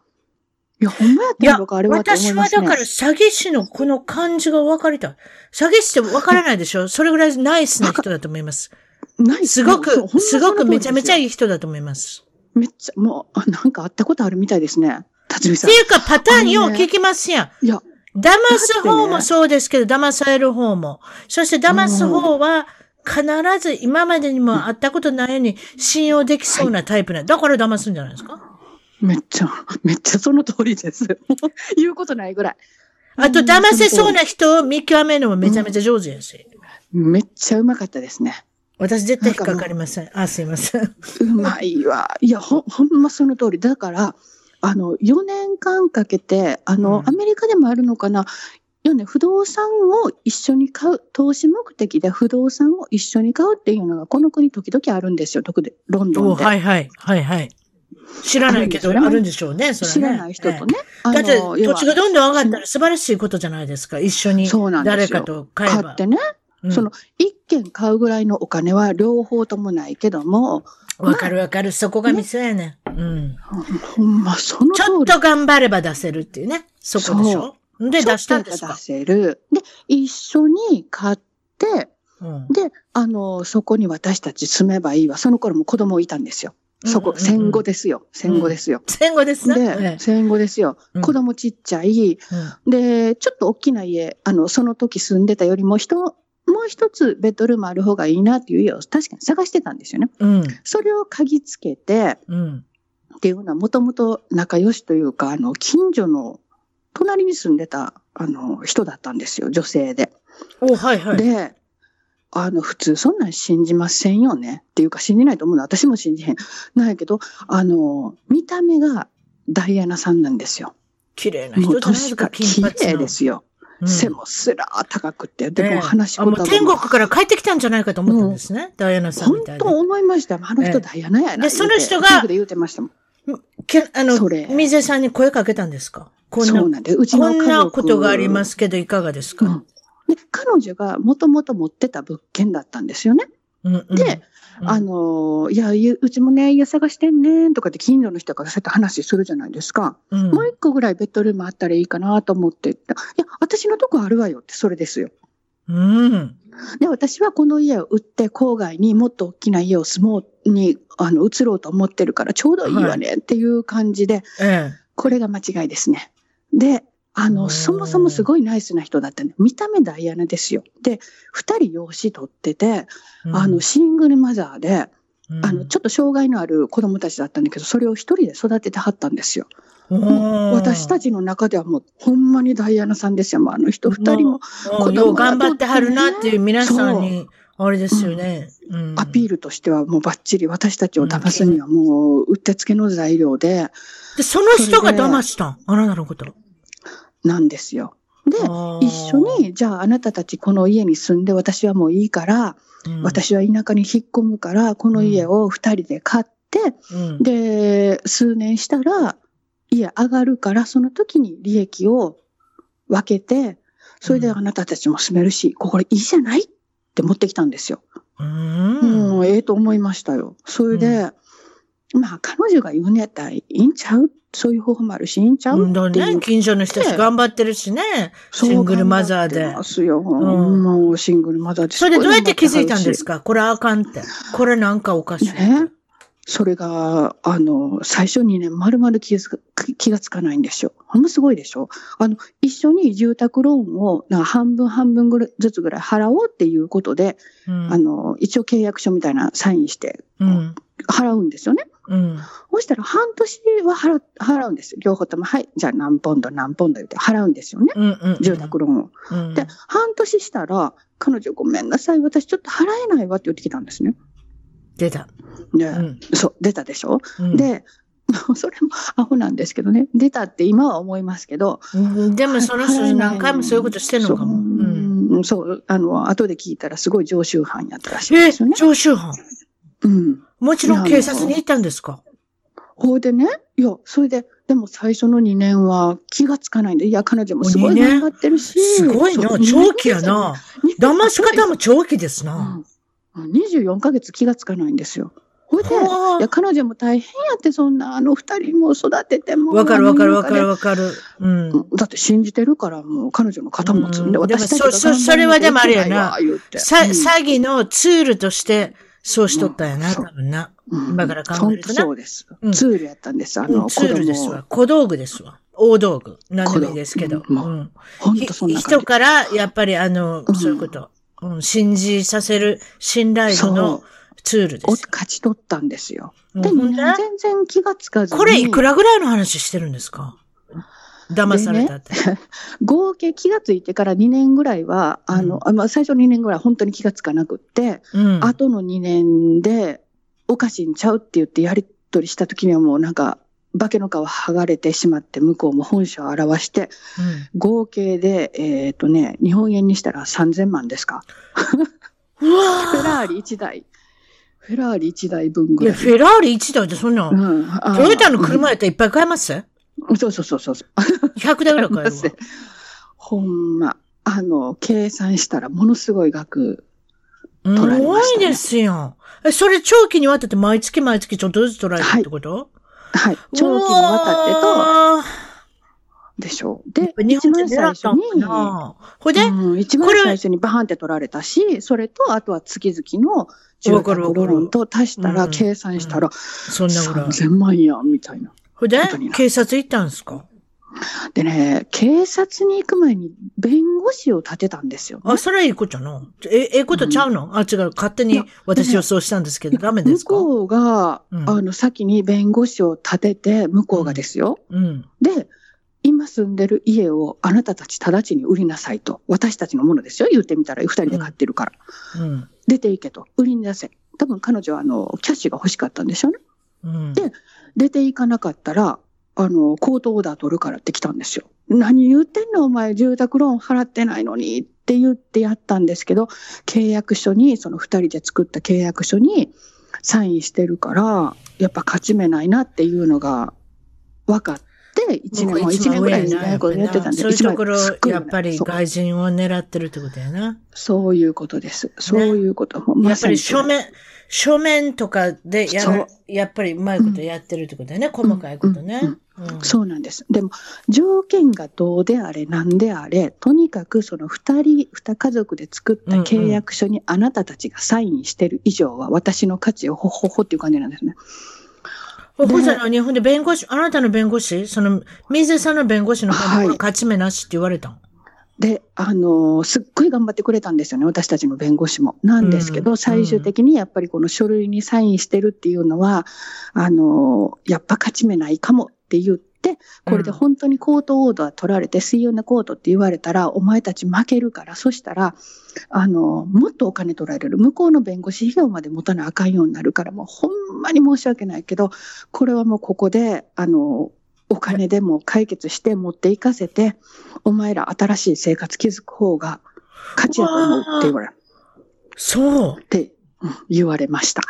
いや、ほんまやったのか、あれはって思私いますね。はだから詐欺師のこの感じが分かりたい。詐欺師って分からないでしょそれぐらいナイスな人だと思います。ないすごく、すごくめちゃめちゃいい。いい人だと思います。めっちゃ、もう、あなんか会ったことあるみたいですね。辰巳さん。っていうかパターンよう聞きますやん。いや、騙す方もそうですけど、騙される方も。そして騙す方は、必ず今までにも会ったことないように信用できそうなタイプな。だから騙すんじゃないですか？めっちゃ、めっちゃその通りです。(laughs) 言うことないぐらい。あと、騙せそうな人を見極めるのもめちゃめちゃ上手やし。めっちゃうまかったですね。私絶対引っかかりません。あ、すいません。うまいわ。いや、ほ、ほんまその通り。だから、あの、4年間かけて、あの、うんアメリカでもあるのかな。要はね、不動産を一緒に買う、投資目的で不動産を一緒に買うっていうのが、この国時々あるんですよ。特にロンドおンで。はいはい。はいはい。知らないけど、あるんでしょうね、それね。知らない人とね。あだって、土地がどんどん上がったら素晴らしいことじゃないですか。一緒にそうなんですよ誰かと買えば。買ってね、うんその、一軒買うぐらいのお金は両方ともないけども、わかるわかる。そこがミスやねん。うん。ほんまそのちょっ。と頑張れば出せるっていうね。そこでしょで、出したんですか？出せる。で、一緒に買って、うん。で、あの、そこに私たち住めばいいわ。その頃も子供いたんですよ。そこ、戦後ですよ。戦後ですよ。戦後ですね。戦後ですよ。うん子供ちっちゃい。で、ちょっと大きな家、あの、その時住んでたよりも人、もう一つベッドルームある方がいいなっていう家を確かに探してたんですよね。うん。それを鍵つけて、うん。っていうのはもともと仲良しというか、あの、近所の隣に住んでた、あの、人だったんですよ。女性で。お、はいはい。で、あの、普通そんなん信じませんよね。っていうか信じないと思うのは私も信じへん。なんやけど、あの、見た目がダイアナさんなんですよ。綺麗な人じゃないですか、綺金髪の。麗ですよ。うん背もすらー高くて、でええも話しあ、言葉もう天国も。から帰ってきたんじゃないかと思ったんですね。ダイアナさんみたいな。本当思いました。あのええ人ダイアナやな。でその人が言うてましたもん。けあの水江さんに声かけたんですか？こんな、そうなんで、うちのこんなことがありますけど、いかがですか、うんで、彼女がもともと持ってた物件だったんですよね。うんうんで、うんあの、いや、いううちもね、家探してんねんとかって近所の人からそうやって話するじゃないですか。うんもう一個ぐらいベッドルームあったらいいかなと思って。いや、私のとこあるわよって、それですよ。うん。で、私はこの家を売って郊外にもっと大きな家を住もうに、あの、移ろうと思ってるからちょうどいいわねっていう感じで、えこれが間違いですね。で、あうんの、そもそもすごいナイスな人だったね。見た目ダイアナですよ。で、二人養子取ってて、え。あの、シングルマザーで、うん、あの、ちょっと障害のある子供たちだったんだけど、それを一人で育ててはったんですよ。うん、私たちの中ではもう、ほんまにダイアナさんですよ。もうあの人二人もうんよう頑張ってはるなっていう皆さんに、あれですよね。うんアピールとしてはもうバッチリ私たちを騙すにはもう、うってつけの材料で、で、その人が騙した？んあなたのこと。なんですよ。で、一緒、に、じゃああなたたちこの家に住んで私はもういいから、うん、私は田舎に引っ込むから、この家を二人で買って、うん、で、数年したら、家上がるから、その時に利益を分けて、それであなたたちも住めるし、これいいじゃない？って持ってきたんですよ。うん。ええと思いましたよ。それで、まあ彼女が言うんやったらいいんちゃう？そういう方法もあるし、いいんちゃう？うんってね。近所の人たち頑張ってるしね。シングルマザーでますよ。んもうシングルマザーですそれでどうやって気づいたんですか？これあかんって。これなんかおかしい。ねそれが、あの、最初にね、丸々気づか気がつかないんですよ。ほんますごいでしょあの、一緒に住宅ローンをなんか半分半分ぐらいずつぐらい払おうっていうことで、うんあの、一応契約書みたいなサインしてうん。払うんですよね。うん。そしたら半年は払う払うんですよ。両方とも、はい、じゃあ何ポンド何ポンド言って払うんですよね。うん。うん。住宅ローンを。うん。で、半年したら、彼女ごめんなさい、私ちょっと払えないわって言ってきたんですね。出た。で、うん。そう、出たでしょ？うん、で、(laughs) それもアホなんですけどね。出たって今は思いますけど。うんでもその人何回もそういうことしてるのかも。そううん。うんそう、あの、後で聞いたらすごい常習犯やったらしいんえですよね。常習犯うん。もちろん警察に行ったんですか？ほいでね、いや、それで、でも最初の2年は気がつかないんで、いや、彼女もすごい頑張ってるし。すごいな長期やな。騙し方も長期ですうな。ん24ヶ月気がつかないんですよ。ほいで、いはや、彼女も大変やって、そんな、あの二人も育てても。あわかるわかるわかるわわかる。うん。だって信じてるから、もう彼女の肩持つんで、うん私たちがそそそれはでもあれやな詐欺のツールとして、そうしとったんやな、うん多分な。うん今から考えるとなそうですうん。ツールやったんです。あうんの、ツールですわ。小道具ですわ。大道具。何でもいいですけど。小道具うん本ひ当そんな感じ。人から、やっぱりあの、うんそういうこと、うん、信じさせる信頼度のツールでおすよ。勝ち取ったんですよ。で、みんうんほんでな全然気がつかずに。これいくらぐらいの話してるんですか？騙されたって。合計気がついてから2年ぐらいは、あの、あまあ、最初2年ぐらい本当に気がつかなくって、うん。後の2年でおかしいんちゃうって言ってやり取りした時にはもうなんか、化けの皮剥がれてしまって、向こうも本性を表して、合計で、えっ、とね、日本円にしたら3000万ですか。フェラーリ1台。フェラーリ1台分ーいや、ぐらい。フェラーリ1台ってそんな、うん、あトヨタの車やったらいっぱい買えます？うんそうそうそうそう。?100 台ぐらい買えるわ。ほんま、あの、計算したらものすごい額。す取られましたねごいですよ。え、それ長期にわたって毎月毎月ちょっとずつ取られるってこと、はい。長期にわたってと、と、でしょう。で、日本一番最初に、なほいで、うん、一番最初にバーンって取られたし、それと、あとは月々の住宅ローンと足したら、うん計算したら、そんなぐらい。3000万やん、みたいな。ほいで警察行ったんですか？でね、警察に行く前に弁護士を立てたんですよ、ね。あ、それはいいことじゃの？え、ええことちゃうの、あ、違う。勝手に私はそうしたんですけど、ダメですか？向こうが、うんあの、先に弁護士を立てて、向こうがですよ。うん。で、今住んでる家をあなたたち直ちに売りなさいと。私たちのものですよ。言ってみたら、二人で買ってるから。うん。出ていけと。売りに出せ。多分彼女はあの、キャッシュが欲しかったんでしょうね。うん。で出ていかなかったら、あの、コートオーダー取るからって来たんですよ。何言ってんのお前、住宅ローン払ってないのにって言ってやったんですけど、契約書に、その二人で作った契約書にサインしてるから、やっぱ勝ち目ないなっていうのが分かって、一年、もう一年ぐらいですね、これやってたんで、そういうところやっぱり外人を狙ってるってことやな。そういうことです。そういうこと。やっぱり面、書面とかでややっぱりうまいことやってるってことだよね。細かいことね。うんそうなんです。でも、条件がどうであれ、なんであれ、とにかくその二人、二家族で作った契約書にあなたたちがサインしてる以上は、私の価値をほほほっていう感じなんですね。ほほさんの日本で弁護士、あなたの弁護士？その、水さんの弁護士の方はいに勝ち目なしって言われたんで、あのーすっごい頑張ってくれたんですよね、私たちの弁護士も。なんですけど、うん最終的にやっぱりこの書類にサインしてるっていうのは、あのーやっぱ勝ち目ないかもって言って、これで本当にコートオーダー取られて、水曜のコートって言われたら、お前たち負けるから、そしたら、あのーもっとお金取られる。向こうの弁護士費用まで持たなあかんようになるから、もうほんまに申し訳ないけど、これはもうここで、あのーお金でも解決して持っていかせて、お前ら新しい生活築く方が価値やと思うって言われそう。ってうん言われました。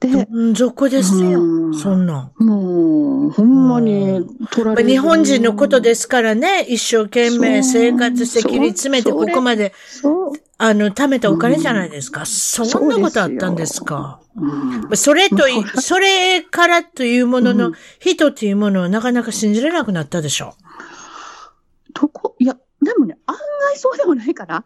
で、うん、俗ですよう。んそんなん。もう、ほんまに取られる。日本人のことですからね、一生懸命生活してそう切り詰めて、ここまで、そう。あの、貯めたお金じゃないですか。そんなことあったんですか？うんそれとそれからというもののうん、人というものをなかなか信じれなくなったでしょ。とこ、いや、でもね、案外そうでもないかな。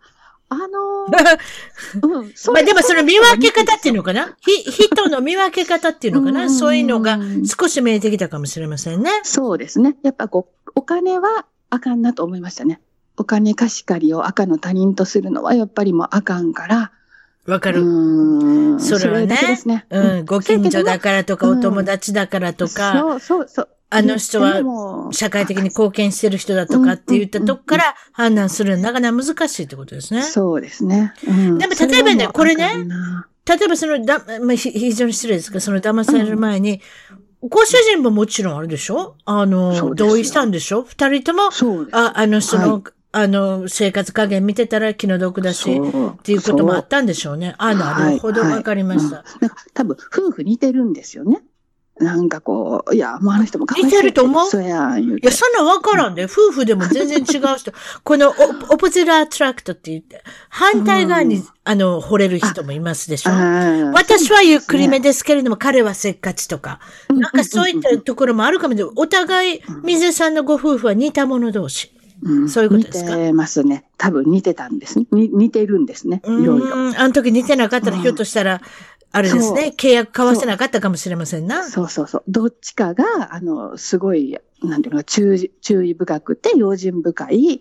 あのー (laughs) うん、そまあれでもその見分け方っていうのかな？ひ、人の見分け方っていうのかうなんそういうのがん少し見えてきたかもしれませんね。そうですね。やっぱこう、お金はあかんなと思いましたね。お金貸し借りを赤の他人とするのはやっぱりもうあかんから。わかる。それはねだけですね。うん、ご近所だからとか、うんお友達だからとか、そうそうそう。あの人は社会的に貢献してる人だとかって言ったとこから判断するのはなかなか難しいってことですね。そうですね。うん。でも例えばねこれね例えばそのだ、まあ、ひ非常に失礼ですが、その騙される前に、ご主人ももちろんあるでしょ？あその、同意したんでしょ？二人とも？あ、あの人の、はい。あの、生活加減見てたら気の毒だし、っそう。ていうこともあったんでしょうね。あ、なるほど、はい。わかりました。うん。なんか多分、夫婦似てるんですよね。なんかこう、いや、もうあの人もかわい似てると思う？そうやん、言ういや、て。そんなんわからんで。夫婦でも全然違う人。(laughs) このオオポジラートラクトって言って、反対側に、うんあの、惚れる人もいますでしょ？私はゆっくりめですけれども、彼はせっかちとか。うんなんかそういったところもあるかもしれない。お互い、水江さんのご夫婦は似た者同士。うんそういうことですか？似てますね。多分似てたんですね。に似てるんですね。いろいろ。うん。あの時似てなかったら、うんひょっとしたら、あれですね、契約交わせなかったかもしれませんな。そうそうそう。どっちかが、あの、すごい、なんていうのか、注意注意深くて、用心深いっ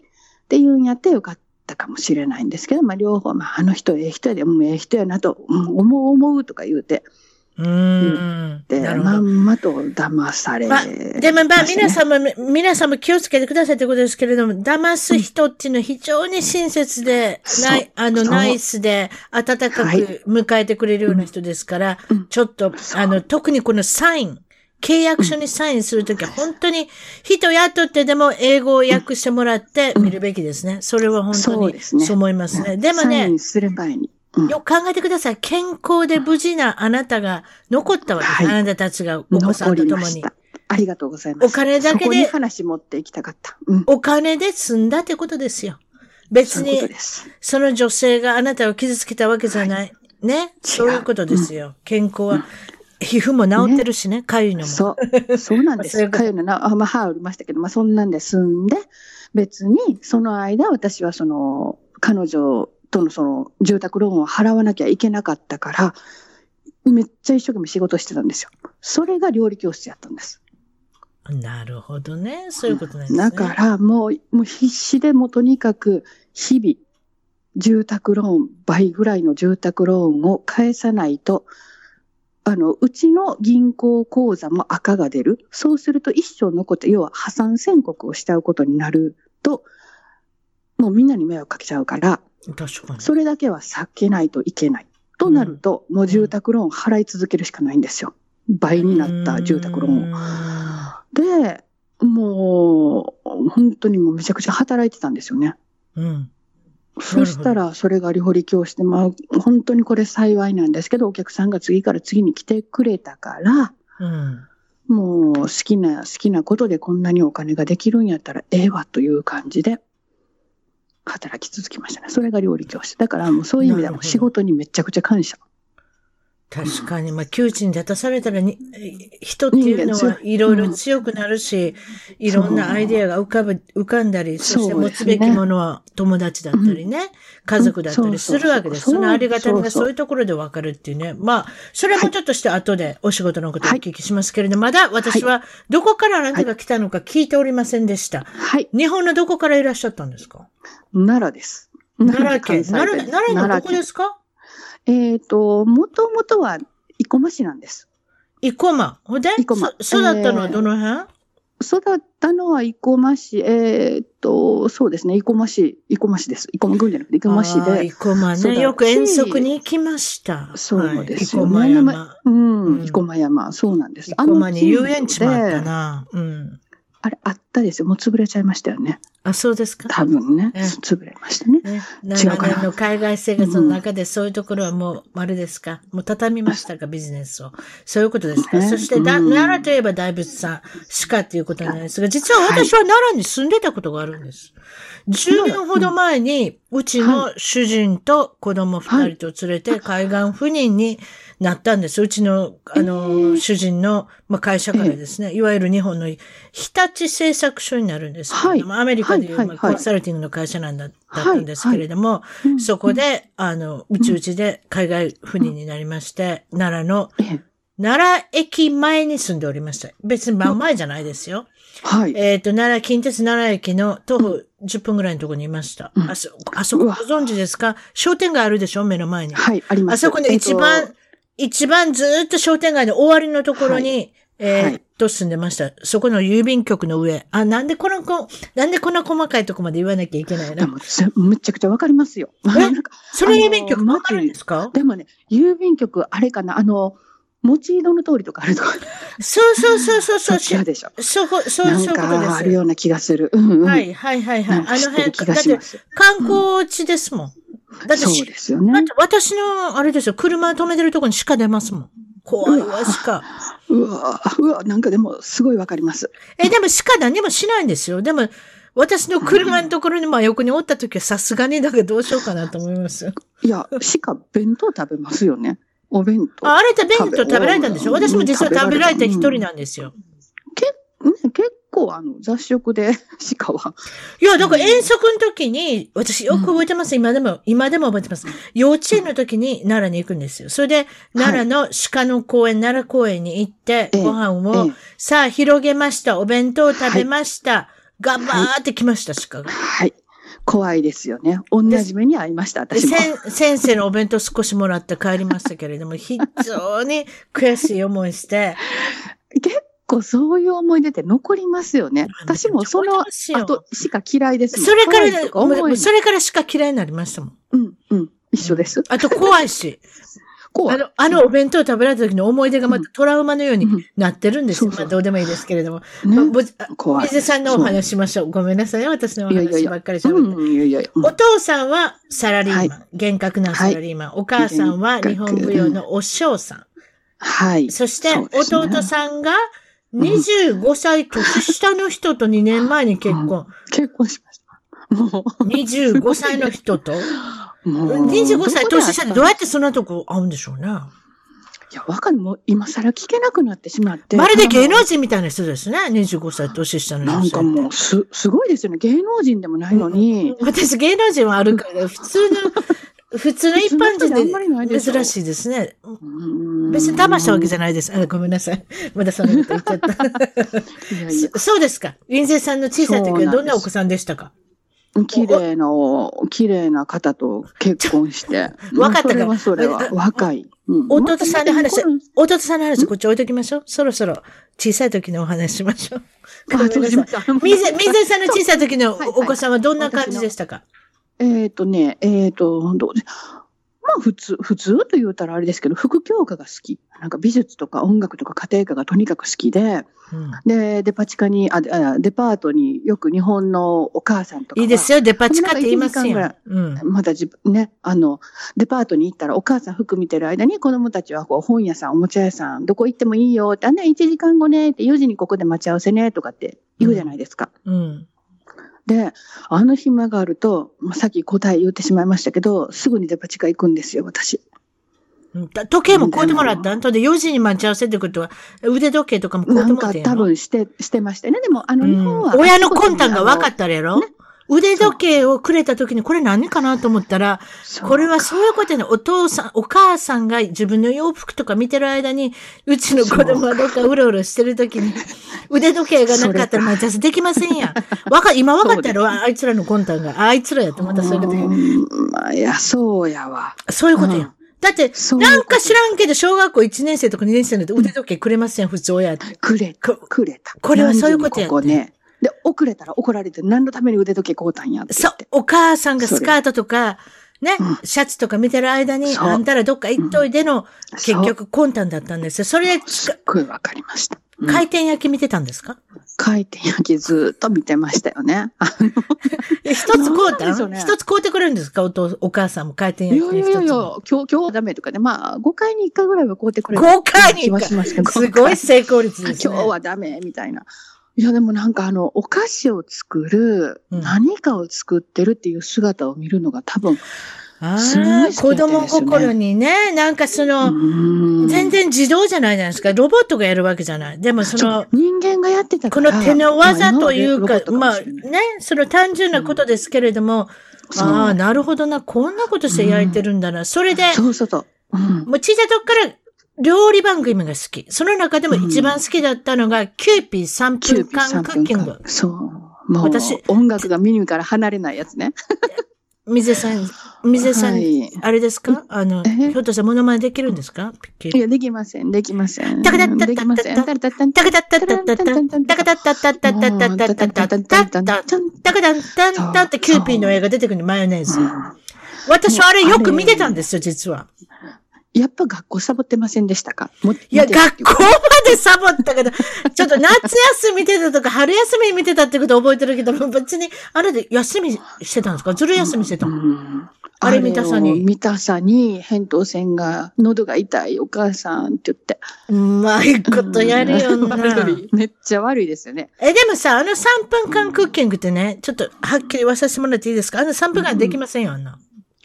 ていうんやってよかったかもしれないんですけど、まあ、両方、まあ、あの人ええ人やで、うん、ええ人やなと、うん思う思うとか言うて、うーん。で。まんまと騙されまあ、でもまあ、皆ささんも、皆さんも気をつけてくださいということですけれども、騙す人っていうのは非常に親切で、ない、あの、ナイスで、温かはいく迎えてくれるような人ですから、うんちょっと、あの、特にこのサイン、契約書にサインするときは、本当に人雇ってでも英語を訳してもらって見るべきですね。それは本当にそうですねそう思いますね。でもねサイン、する前に。うんよく考えてください。健康で無事なあなたが残ったわけです。はいあなたたちがお子さん残と共に。ありがとうございます。お金だけで話持っていきたかった。うん。お金で済んだってことですよ。別に。その女性があなたを傷つけたわけじゃない。ね？そういうことですよ。健康は。皮膚も治ってるしね、かゆいのも。そう。そうなんです。(laughs) ことかゆいのな、あまあ、歯ありましたけど、まあ、そんなんで済んで、別に、その間、私はその、彼女とのその、住宅ローンを払わなきゃいけなかったから、めっちゃ一生懸命仕事してたんですよ。それが料理教室やったんです。なるほどね。そういうことなんですね。だから、もう、もう必死でもうとにかく、日々、住宅ローン、倍ぐらいの住宅ローンを返さないと、あの、うちの銀行口座も赤が出る。そうすると一生残って、要は破産宣告をしちゃうことになると、もうみんなに迷惑かけちゃうから、確かに。それだけは避けないといけない。となると、もう住宅ローン払い続けるしかないんですよ。倍になった住宅ローンを。で、もう、本当にもうめちゃくちゃ働いてたんですよね。うん。うん。そしたら、それが料理教室で、まあ、本当にこれ幸いなんですけど、お客さんが次から次に来てくれたから、うん。もう好きな、好きなことでこんなにお金ができるんやったらええわという感じで、働き続きましたね。それが料理教室。だからもうそういう意味ではもう仕事にめちゃくちゃ感謝。確かに、まあ、窮地に立たされたらに、人っていうのはいろいろ強くなるし、いろんなアイデアが浮かぶ、浮かんだり、そして持つべきものは友達だったりね、家族だったりするわけです。そのありがたみがそういうところでわかるっていうね。まあ、それもちょっとして後でお仕事のことをお聞きしますけれど、まだ私はどこからあなたが来たのか聞いておりませんでした。はい。日本のどこからいらっしゃったんですか？奈良です。奈良県。奈良、奈良のどこ県ですか？えっ、と、もともとは生駒市なんです。生駒？ほんで？生駒そ育ったのはどの辺、育ったのは生駒市、えっ、と、そうですね、生駒市、生駒市です。生駒郡じゃなくて生駒市で。生駒ね。よく遠足に行きました。そうですよねはい、生駒山。うん、うん生駒山、そうなんです。生駒に遊園地もあったでな。うん。あれ、あったですよ。もう潰れちゃいましたよね。あ、そうですか？多分ね。ええ潰れましたね。ね、長年の海外生活の中でそういうところはもう、あれですか？もう畳みましたか？ビジネスを。そういうことですか、ねそしてだ、うん奈良といえば大仏さんしかっていうことなんですが、実は私は奈良に住んでたことがあるんです。10年ほど前に、うちの主人と子供2人と連れて海岸赴任になったんです。うちの、あの、主人の、まあ、会社からですね、いわゆる日本の日立製作所になるんですけれども、はいアメリカでいう、はいはいはいまあコンサルティングの会社なんだだったんですけれども、うんそこで、あの、うちうちで海外赴任になりまして、奈良の、ええ奈良駅前に住んでおりました。別に真ん前じゃないですよ。はい。えっ、と、奈良、近鉄奈良駅の徒歩10分ぐらいのところにいました。うんあそ、あそこご存知ですか？商店街あるでしょ？目の前に。はい、あります。あそこの一番、えっと一番ずーっと商店街の終わりのところに、えーはいっと住んでました。そこの郵便局の上。あ、なんでこのこ、なんでこんな細かいとこまで言わなきゃいけないの？むちゃくちゃわかりますよ。(laughs) なんかそれ郵便局わかるんですか？でもね、郵便局、あれかな、あの、持ち色の通りとかあるとか、そうそうそうそうそそう。っち派でしょ。そう、そう、そういうことかあるでような気がする。うんうん。す。はい、はい、はい、はい。あの辺、だって。観光地ですもん。だってそうし、ですよねだっ。て私の、あれですよ、車止めてるところに鹿出ますもん。怖いわ、鹿。うわうわなんかでも、すごいわかります。え、でも鹿何もしないんですよ。でも、私の車のところに、まあ横におった時はさすがにだけどどうしようかなと思います。いや、鹿、弁当食べますよね。お弁当。ああれって弁当食べられたんでしょ私も実は食べられた一うん人なんですよ。ね、結構、あの、雑食で、(laughs) 鹿は。いや、だから遠足の時に、私よく覚えてます。今でも、今でも覚えてます。幼稚園の時に奈良に行くんですよ。それで、奈良の鹿の公園、奈良公園に行って、ええご飯を、ええさあ広げました。お弁当食べました。頑張ってきました、鹿が。はい。怖いですよね。同じ目に遭いました、で私も。先先生のお弁当少しもらって帰りましたけれども、(laughs) 非常に悔しい思いして、結構そういう思い出って残りますよね。私もその後しか嫌いですそれからそれから鹿嫌いになりましたもん。うん、うん。一緒です。あと怖いし。(laughs) 怖い。あの、あのお弁当食べられた時の思い出がまたトラウマのようになってるんですよ。まあどうでもいいですけれども。怖い。水さんのお話しましょう。ごめんなさいよ。私のお話ばっかり喋って。お父さんはサラリーマン。は厳格なサラリーマン。お母さんは日本舞踊のお師匠さん。はい。そして、弟さんが25歳年下の人と2年前に結婚。結婚しました。も25歳の人と？う、もう。25歳年下でどうやっってそんなとこ会うんでしょうね。いや、わかる。もう今更聞けなくなってしまって。まるで芸能人みたいな人ですね。25歳年下のなん。かもう、す、すごいですよね。芸能人でもないのに。私芸能人はあるから、普通の、普通の一般人で珍しいですね。うん別に騙したわけじゃないです。あごめんなさい。(laughs) まだそんなこと言っちゃった。(laughs) いやいやそそうですか。林勢さんの小さい時はどんなお子さんでしたか？綺麗な、綺麗な方と結婚して。(laughs) わかったかそれはそれは若い。うん弟さんの話弟さんの話こっち置いときましょう。そろそろ小さい時のお話しましょう。ごめんなさい。あそうしました水水さんの小さい時のはいはいお子さんはどんな感じでしたか？えっ、とね、えっ、と、どうでまあ普通、普通と言うたらあれですけど、副教科が好き。なんか美術とか音楽とか家庭科がとにかく好きで、うんで、デパ地下に、あ、あデパートによく日本のお母さんとかは。いいですよ。デパ地下って言いますよ。うん。まだ自分ね、あの、デパートに行ったらお母さん服見てる間に子供たちはこう本屋さん、おもちゃ屋さん、どこ行ってもいいよって、あ、ね、1時間後ねって4時にここで待ち合わせねとかって言うじゃないですか。うん。で、あの暇があると、まあ、さっき答え言ってしまいましたけど、すぐにデパ地下行くんですよ、私。時計も買うてもらった？んとで4時に待ち合わせってことは、腕時計とかも買うなんかてもらってんやろ多分して、してましたよね。でも、あの、日本は。うん親の魂胆が分かったらやろ、ね腕時計をくれた時にこれ何かなと思ったら、これはそういうことやね。お父さん、お母さんが自分の洋服とか見てる間に、うちの子供はどっかうろうろしてる時に、腕時計がなかったら待ち合わせできませんやん。わか、今分かったやろ？あいつらの魂胆が。あいつらやとまたそういうこと言ううんまあ、いや、そうやわ。そういうことやん。うんだって、なんか知らんけど、小学校1年生とか2年生の腕時計くれません、普通親って。くれくれた。これはそういうことやここね。で、遅れたら怒られて、何のために腕時計買うたんやってそう言って。、お母さんがスカートとか、ね、うんシャツとか見てる間に、あんたらどっか行っといでの、結そう局魂胆だったんですよ。それで、すっごいわかりました。うん回転焼き見てたんですか？回転焼きずーっと見てましたよね。(laughs) 一つ買うたん？一つ買うてくれるんですか？お父、お母さんも回転い焼きに一つやいやいや、も。今日、今日はダメとかね。まあ、5回に1回ぐらいは買うてくれる。5回に気は1しますけど回。すごい成功率ですね。(laughs) 今日はダメみたいな。いや、でもなんかあの、お菓子を作る、うん何かを作ってるっていう姿を見るのが多分、あすごいあ、好き子供心にね、なんかその、全全然自動じゃないじゃないですか。ロボットがやるわけじゃない。でもその、人間がやってたこの手の技というか、まあねね、その単純なことですけれども、そうああ、なるほどな、こんなことして焼いてるんだな。それで、そうそうそう。うんもう小さい時から料理番組が好き。その中でも一番好きだったのが、キューピー3分間クッキング。そう。もう私、音楽が耳から離れないやつね。(laughs) 水さん、水さん、はいあれですか？あの、え？ひょっとしたらモノマネできるんですか？いや、できません、できません。タカタッタッタッタッできません。タカタッタッタカタッタッタッタッタッタカタッタッタッタッタッタッタッタッタッタッタッタタカタンタンタンってキューピーの絵が出てくるのマヨネーズ。私あれよく見てたんですよ、実は。やっぱ学校サボってませんでしたか？もいや、学校までサボったけど、(laughs) ちょっと夏休み見てたとか、春休み見てたってこと覚えてるけど、別に、あれで休みしてたんですか？ずる休みしてたうのんあれ見たさに？見たさに、扁桃腺が、喉が痛いお母さんって言って。うまいことやるよな。(laughs) めっちゃ悪いですよね。え、でもさ、あの3分間クッキングってね、ちょっとはっきり言わさせてもらっていいですか？あの3分間できませんよ、あんな。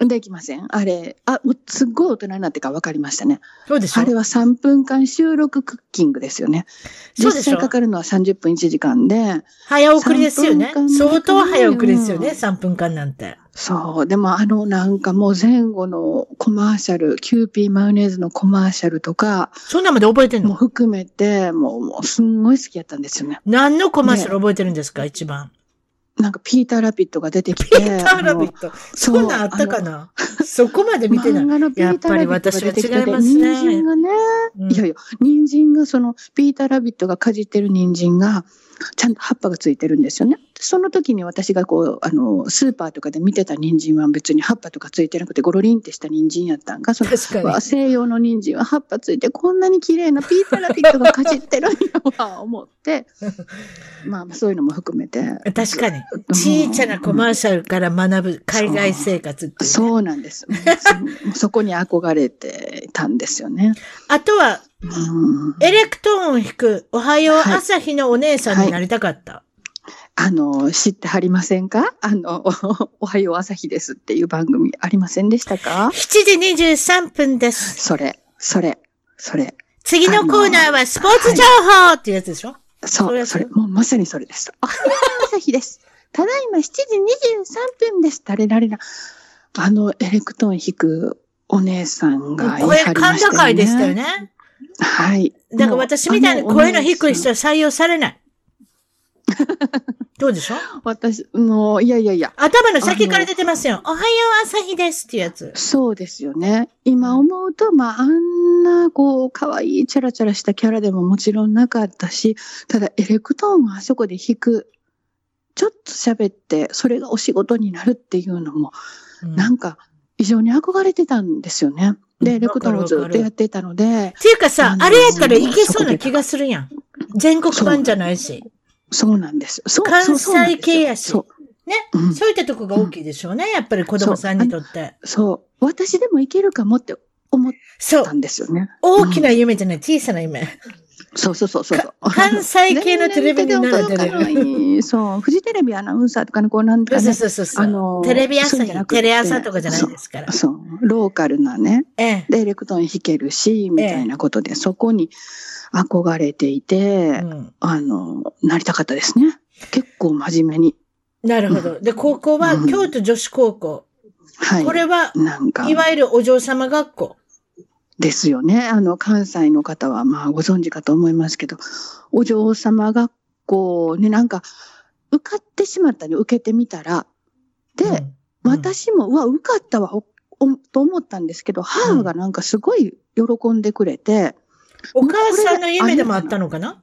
できません。あれ、あ、もうすっごい大人になってから分かりましたね。そうでしょ？あれは3分間収録クッキングですよね。そうでしょ？実際かかるのは30分1時間で、早送りですよね3分。間相当早送りですよね、うん3分間なんて。そう。でもあのなんかもう前後のコマーシャル、キューピーマヨネーズのコマーシャルとかそんなまで覚えてんの？も含めて、もう、もうすんごい好きやったんですよね。何のコマーシャル覚えてるんですか、一番？なんかピーターラピットが出てきて。ピーターラビット。そんなんあったかな？そこまで見てない。漫画のピやっぱりーターラビット私はが出てきて違います人ね参。がね、うんいやいや、人参がその、ピーターラビットがかじってる人参が、ちゃんと葉っぱがついてるんですよね。その時に私がこう、あの、スーパーとかで見てた人参は別に葉っぱとかついてなくて、ゴロリンってした人参やったんが、その、西洋の人参は葉っぱついてこんなに綺麗なピーターラビットがかじってるんやわ、思って、(laughs) まあ、そういうのも含めて。確かに。小さなコマーシャルから学ぶ海外生活ってね、そうなんです。そ (laughs) そこに憧れてたんですよね。あとは、うんエレクトーンを弾く、おはようはい朝日のお姉さんになりたかった。あの、知ってはりませんか？あの、(laughs) おはよう朝日ですっていう番組ありませんでしたか？7時23分です。それ、それ、それ。次のコーナーはスポーツ情報っていうやつでしょ、それそう、それ、もうまさにそれです。おはよう朝日です。ただいま7時23分です。誰々な。あの、エレクトーン弾くお姉さんが言い声張りま甲したよね。高いでしたよね。はい。だから私みたいに声の低い人はは採用されない。(laughs) どうでしょ私、もう、いやいやいや。頭の先から出てますよ。おはよう朝日ですっていうやつ。そうですよね。今思うと、まあ、あんな、こう、可愛いチャラチャラしたキャラでももちろんなかったし、ただ、エレクトーンをあそこで弾く、ちょっと喋って、それがお仕事になるっていうのも、うんなんか、異常に憧れてたんですよね。うんで、エレクトをずっとやってたので、っていうかさあ、れやったらいけそうな気がするやん。全国版じゃないし。そうなんです。そう関西系やしそう。ね？うんそういったとこが大きいでしょうね。やっぱり子供さんにとって。そう。私でもいけるかもって思った。んですよね。大きな夢じゃない、小さな夢。そうそうそうそう。関西系のテレビになら出れる。る。そう。フジテレビアナウンサーとかのこうなんかそうね。そうそうそう。あのーテレビ朝日、テレ朝とかじゃないですから。そう。ローカルなね。ええ。で、エレクトーン弾けるし、みたいなことで、そこに憧れていて、うんあの、なりたかったですね。結構真面目に。なるほど。で、高校はうん京都女子高校。はい。これは、なんかい、わゆるお嬢様学校。ですよね。あの、関西の方は、まあ、ご存知かと思いますけど、お嬢様学校になんか、受かってしまったり、受けてみたら、で、うん私も、うわ、受かったわ、と思ったんですけど、母がなんかすごい喜んでくれて、お母さんの夢でもあったのかな？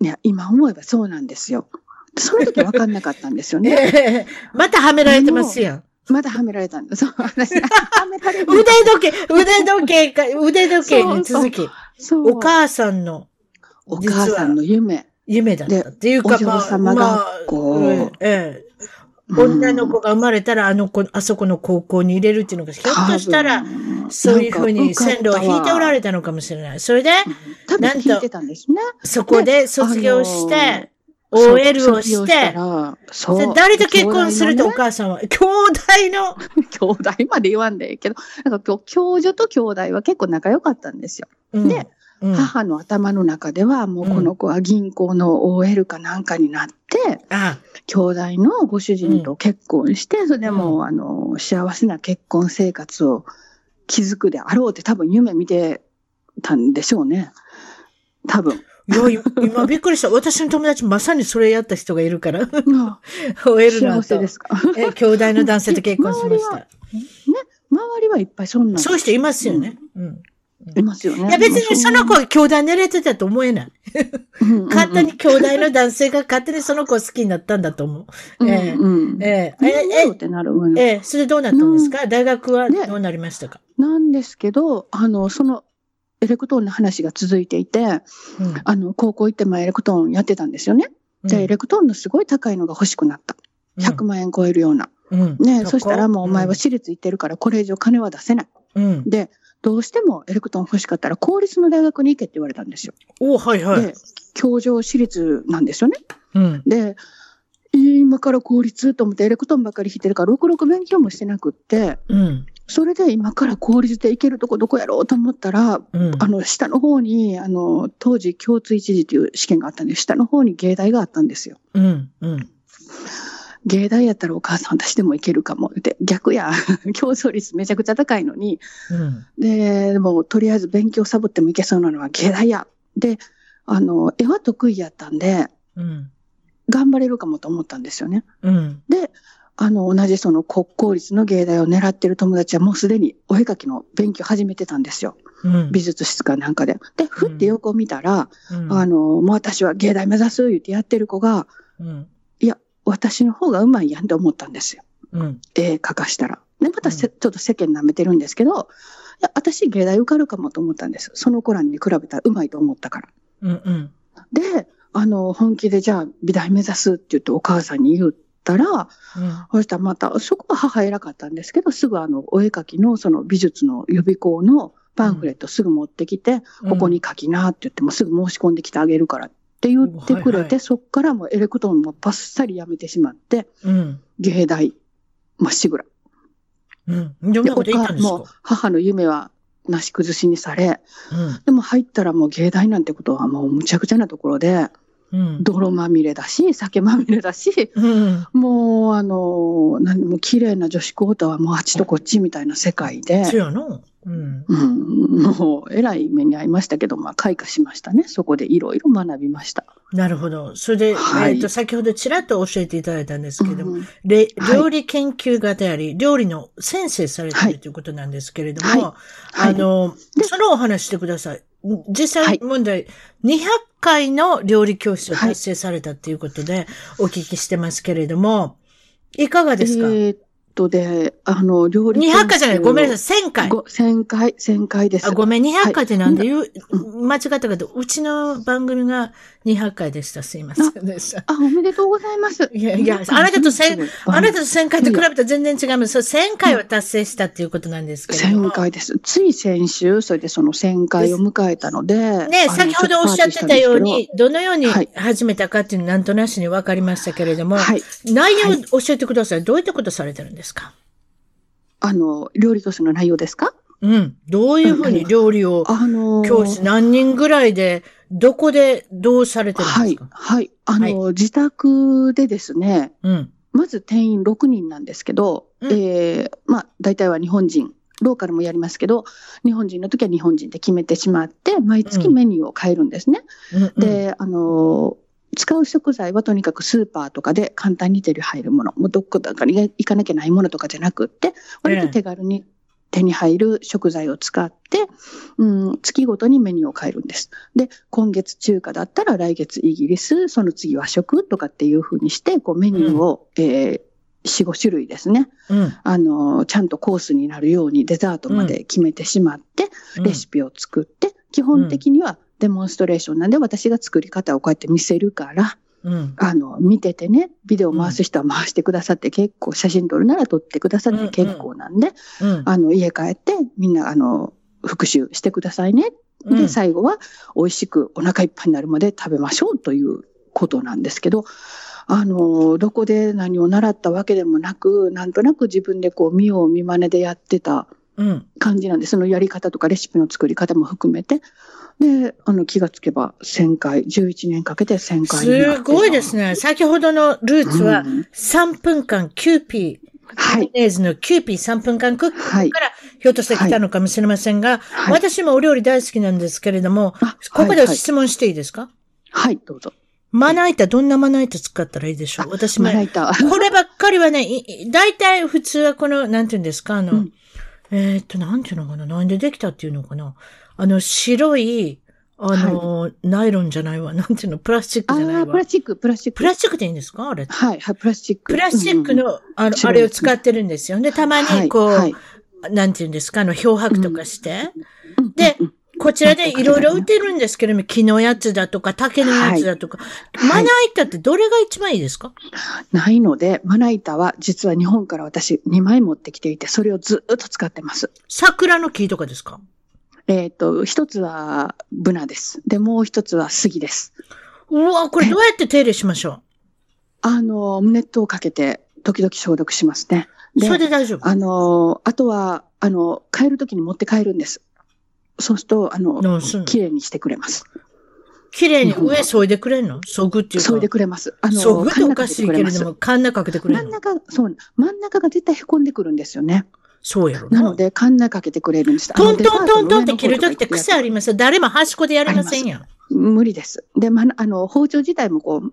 いや、今思えばそうなんですよ。その時分かんなかったんですよね。(laughs) ええまたはめられてますやん。まだはめられたんです。そう、(laughs) 私、はめられる。腕時計、腕時計か、腕時計に続き、そうお母さんのお母さんの夢。夢だったっていうか、お嬢様学校まあええええ女の子が生まれたら、あの子、あそこの高校に入れるっていうのが、ひょっとしたら、そういうふうに線路を引いておられた。たのかもしれない。それで、なんと引いてたんですね。そこで卒業して、OL をして、らそでう。誰と結婚するとお兄母さんは、兄弟の、(laughs) 弟まで言わんでいいけど、なんか今日、教授と兄弟は結構仲良かったんですよ。うんで、うん母の頭の中では、もうこの子は銀行の OL かなんかになって、あ兄弟のご主人と結婚して、それでもう、あの、幸せな結婚生活を築くであろうって多分夢見てたんでしょうね。多分。いや、い今びっくりした。私の友達まさにそれやった人がいるから。あ OL (laughs) の幸後せですか？え、兄弟の男性と結婚しまし周た。周りはいっぱいそんなそういう人いますよね。うん。いますよね。いや別にその子は兄弟狙ってたと思えない。勝手に兄弟の男性が勝手にその子を好きになったんだと思う。うん、ええ。ええええそれどうなったんですか？大学はねどうなりましたか？なんですけど、あの、その、エレクトーンの話が続いていて、うんあの、高校行ってもエレクトーンやってたんですよね。で、エレクトーンのすごい高いのが欲しくなった。100万円超えるような。うん。ね、こそしたらもうお前は私立行ってるからこれ以上金は出せない。うん。で、どうしてもエレクトーン欲しかったら公立の大学に行けって言われたんですよ。おはいはいで。、教場私立なんですよね。うん。で、今から公立と思ってエレクトーンばっかり弾いてるから、ろくろく勉強もしてなくって、うん。それで今から公立で行けるとこどこやろうと思ったら、うん。あの、下の方に、あの、当時共通一次という試験があったんで、下の方に芸大があったんですよ。うん。うん。芸大やったらお母さん私でも行けるかも。って、逆や、(laughs) 競争率めちゃくちゃ高いのに、うん。で、でもとりあえず勉強サボってもいけそうなのは芸大や。で、あの、絵は得意やったんで、うん。頑張れるかもと思ったんですよね。うん。で、あの、同じその国公立の芸大を狙ってる友達はもうすでにお絵描きの勉強始めてたんですよ。うん。美術室かなんかで。で、ふって横を見たら、うん。あの、もう私は芸大目指す言ってやってる子が、うん。いや、私の方がうまいやんって思ったんですよ。うん。絵描かしたら。で、またせ、ちょっと世間舐めてるんですけど、いや、私芸大受かるかもと思ったんです。その子らに比べたらうまいと思ったから。うん。うん。で、あの、本気でじゃあ美大目指すって言ってお母さんに言ったら、そしたらまた、そこは母偉かったんですけど、すぐあの、お絵描きのその美術の予備校のパンフレットすぐ持ってきて、うんここに書きなって言ってもすぐ申し込んできてあげるからって言ってくれて、はいはいそっからもうエレクトーンもバッサリやめてしまって、うん。芸大まっしぐら。うん。ですも母の夢はなし崩しにされ、うん。でも入ったらもう芸大なんてことはもうむちゃくちゃなところで、うん。泥まみれだし、酒まみれだし、うん。もうあの、何も綺麗な女子高とはもうあっちとこっちみたいな世界で、そうやの。うん。うん、もう、えらい目に遭いましたけど、まあ、開花しましたね。そこでいろいろ学びました。なるほど。それで、はいえっと、先ほどちらっと教えていただいたんですけれども、うん料理研究家であり、料理の先生されているということなんですけれども、はいあの、そのお話してください。実際はい問題、200回の料理教室を達成されたということでお聞きしてますけれども、いかがですか、えーっとで、あの、料理 ?200 回じゃない、ごめんなささい、1000回。1000回、1000回です。あごめん、200回ってなんで言う、う間違ったけど、うちの番組が200回でした。すいませんでした。あ、おめでとうございます。いやいや、あなたと千、あなたと1000回と比べたら全然違います。そう1000回は達成したっていうことなんですけれども。1000回です。つい先週、それでその1000回を迎えたので。ね、先ほどおっしゃってたよう。に、どのようにはい始めたかっていうのなんとなしに分かりましたけれども、はい。内容を教えてください。どういったことされてるんですか？あの、料理教室の内容ですか？うん。どういうふうに料理を、あのー教室何人ぐらいで、どこでどうされてるんはいですか、、はい。あの、自宅でですね、うん。まず定員6人なんですけど、うんえーまあ、大体は日本人、ローカルもやりますけど、日本人の時は日本人で決めてしまって、毎月メニューを変えるんですね。うんうん、で、あのー使う食材はとにかくスーパーとかで簡単に手に入るもの、もうどこだかに行かなきゃないものとかじゃなくって、割と手軽に手に入る食材を使って、うん、月ごとにメニューを変えるんです。で、今月中華だったら来月イギリス、その次和食とかっていう風にして、こうメニューを、えー4、5種類ですね。うんあのーちゃんとコースになるようにデザートまで決めてしまって、うんレシピを作って、基本的にはデモンストレーションなんで私が作り方をこうやって見せるから、うん。あの、見ててね、ビデオ回す人は回してくださって結構、写真撮るなら撮ってくださって結構なんで、うん。あの、家帰ってみんな、あの、復習してくださいね。で、うん最後は美味しくお腹いっぱいになるまで食べましょうということなんですけど、あの、どこで何を習ったわけでもなく、なんとなく自分でこう見よう見真似でやってたうん。感じなんで、そのやり方とかレシピの作り方も含めて、で、あの、気がつけば1000回、11年かけて1000回すごいですね。先ほどのルーツはうん。3分間キューピー、マヨはい。ネーズのキューピー3分間クックはい。からひょっとして来たのかもしれませんが、はい。私もお料理大好きなんですけれども、あここではい。質問していいですか、はい、どうぞ。まな板、どんなまな板使ったらいいでしょう？私もま、な板。こればっかりはね、いい大体普通はこの、なんて言うんですかあの、うんえーっと、なんていうのかななんでできたっていうのかなあの、白い、あの、ナイロンじゃないわ。(laughs) なんていうの？プラスチックじゃないわプラ。スチック、プラスチック。プラスチックでいいんですか？あれ。はい、はい、プラスチック。プラスチックうんの、あの、あれを使ってるんですよ。で、たまに、こう、はいはいなんて言うんですか？あの、漂白とかして。うんでうんこちらでいろいろ売ってるんですけども、木のやつだとか、竹のやつだとか、はいまな板ってどれが一番いいですか？ないので、まな板は実は日本から私2枚持ってきていて、それをずっと使ってます。桜の木とかですか？えっ、と、一つはブナです。で、もう一つは杉です。うわ、これどうやって手入れしましょ (laughs) あの、ネットをかけて、時々消毒しますね。うそれで大丈夫？あの、あとは、あの、帰るときに持って帰るんです。そうすると、あの綺麗にしてくれます。綺麗に上削いでくれんの？削ぐっていうか。そいでくれます。あの、削ぐっておかしいけれども。も、カンナかけてくれんの？真ん中、そう、真ん中が絶対凹んでくるんですよね。そうやろなので、カンナかけてくれるんです。トントントントンって切るときって癖あります？よ。誰も端っこでやりませんやん。無理です。で、ま、あの、包丁自体もこう、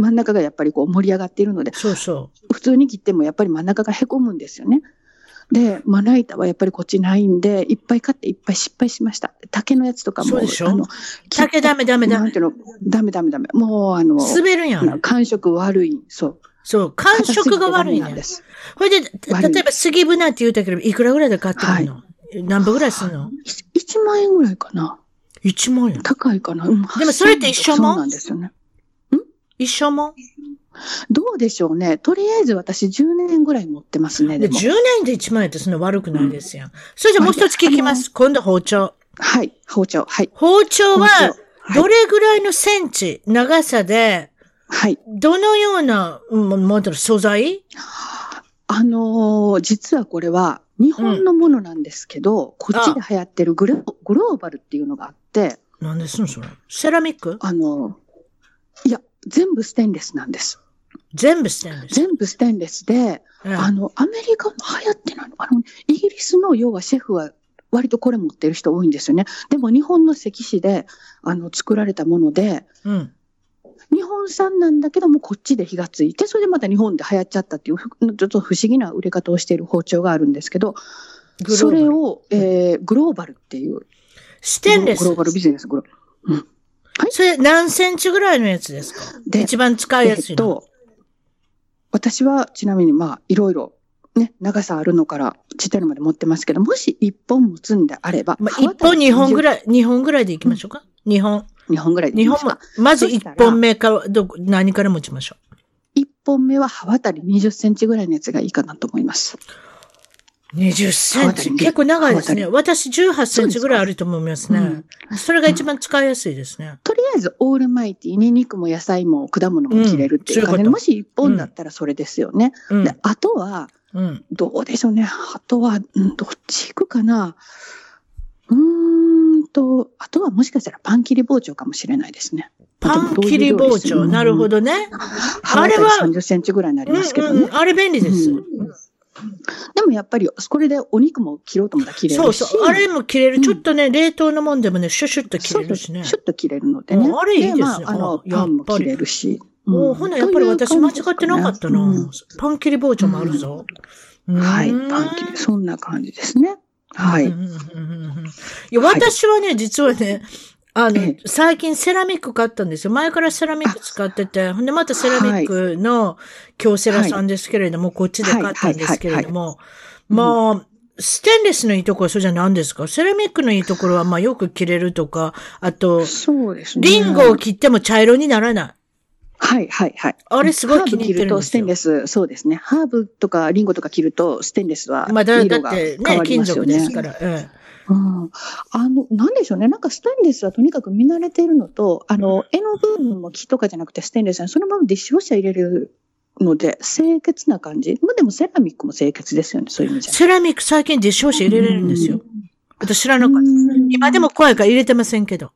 真ん中がやっぱりこう盛り上がっているので、そうそ普通に切ってもやっぱり真ん中が凹むんですよね。で、まな板はやっぱりこっちないんで、いっぱい買っていっぱい失敗しました。竹のやつとかも、あの、竹ダメダメダメなんていうの、ダメダメダメ。もう、あの、う。滑るやん。感触悪い。そう。そう、感触が悪いねんで。す。ほいで、例えば杉船って言うたけど、いくらぐらいで買ってくるの、何本ぐらいするの？1万円ぐらいかな。?1 万円。高いかな。うんでもそれって一緒も？そうなんですよね。一緒も？どうでしょうね。とりあえず私10年ぐらい持ってますね。で、でも10年で1万円ってそんな悪くないですよ。それじゃもう一つ聞きます。今度包丁。はい。包丁。はい。包丁は、はいどれぐらいのセンチ、長さで、はい。どのような、うんもう素材？あのー実はこれは日本のものなんですけど、こっちで流行ってるグログローバルっていうのがあって、なんですのそれ。セラミック？あのーいや、全部ステンレスなんです。全部ステンレス。全部ステンレスで、うんあの、アメリカも流行ってないのあの、イギリスの要はシェフは割とこれ持ってる人多いんですよね。でも日本の石紙で、あの、作られたもので、うん。日本産なんだけどもこっちで火がついて、それでまた日本で流行っちゃったっていう、ふちょっと不思議な売れ方をしている包丁があるんですけど、それを、えー、グローバルっていう、ステンレスグローバルビジネス、グロそれ何センチぐらいのやつですか？で一番使いえやすいの。っと、私はちなみにまあ、いろいろ、ね、長さあるのからちっちゃいのまで持ってますけど、もし一本持つんであれば、まあ、一本二本ぐい。らい、二本ぐらいでいきましょうか？二本。二本ぐらいでい二本きますかも。、まず一本目から、どこ、何から持ちましょ一本目は刃渡り20センチぐらいのやつがいいかなと思います。う。20センチ。結構長いですね。刃私18センチぐらいあると思いますね。それが一番使いやすいですね。とりあえずオールマイティに肉も野菜も果物も切れるっていう感じで、うんもし一本だったらそれですよね。うんで、。あとは、うん。どうでしょうね。あとは、うんどっち行くかな？うーんと、あとはもしかしたらパン切り包丁かもしれないですね。パン切り包丁。なるほど。どね。あれはは30センチぐらいになりうんますけどね。うん。あれ便利です。うんでもやっぱり、これでお肉も切ろうと思ったら切れるし。そうそう。あれも切れる。うんちょっとね、冷凍のもんでもね、シュシュッと切れるしねシュッと切れるのでね。うんあれいいですねまあ、あの、あやっぱりパンも切れるし。おうんほな、やっぱり私間違ってなかったな。うんパン切り包丁もあるぞ。はい、うんパン切り、そんな感じですね。はい。うんうんうんうんうんいや、私はね、実はね、あのええ、最近セラミック買ったんですよ。前からセラミック使ってて、ほんでまたセラミックの京セラさんですけれども、こっちで買ったんですけれども、まあ、ステンレスのいいところはそれじゃ何ですか？セラミックのいいところは、まあよく切れるとか、あと、そうですね。リンゴを切っても茶色にならない。はい、はい、はい。あれすごい気に入ってる切るとスですよテンレ。ス、そうですね。ハーブとかリンゴとか切るとステンレスはまあだ、だ色がってね、変わり金ますよね。属ですから。ええうん。あの、なんでしょうね。なんかステンレスはとにかく見慣れているのと、あの、絵の部分も木とかじゃなくてステンレスはそのままディッシュウォッシャー入れるので、清潔な感じ。まあでもセラミックも清潔ですよね。そういう意味じゃ。セラミック最近ディッシュウォッシャー入れれるんですよ。私知らなかった。うん今でも怖いから入れてませんけど。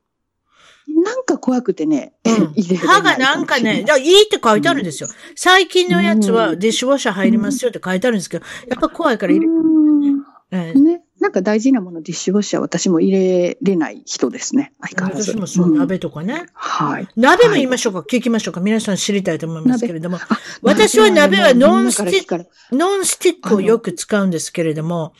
なんか怖くてね、うん入れ歯がなんかね、いいって書いてあるんですよ。最近のやつはディッシュウォッシャー入りますよって書いてあるんですけど、やっぱ怖いから入れ、うんええね。なんか大事なものディッシュウォッシャー私も入れれない人ですね。相変わらず。私もそう、ん鍋とかね。はい。鍋も言いましょうか、聞きましょうか。皆さん知りたいと思いますけれども。あ私は鍋はノンスティックク。ノンスティックをよく使うんですけれども、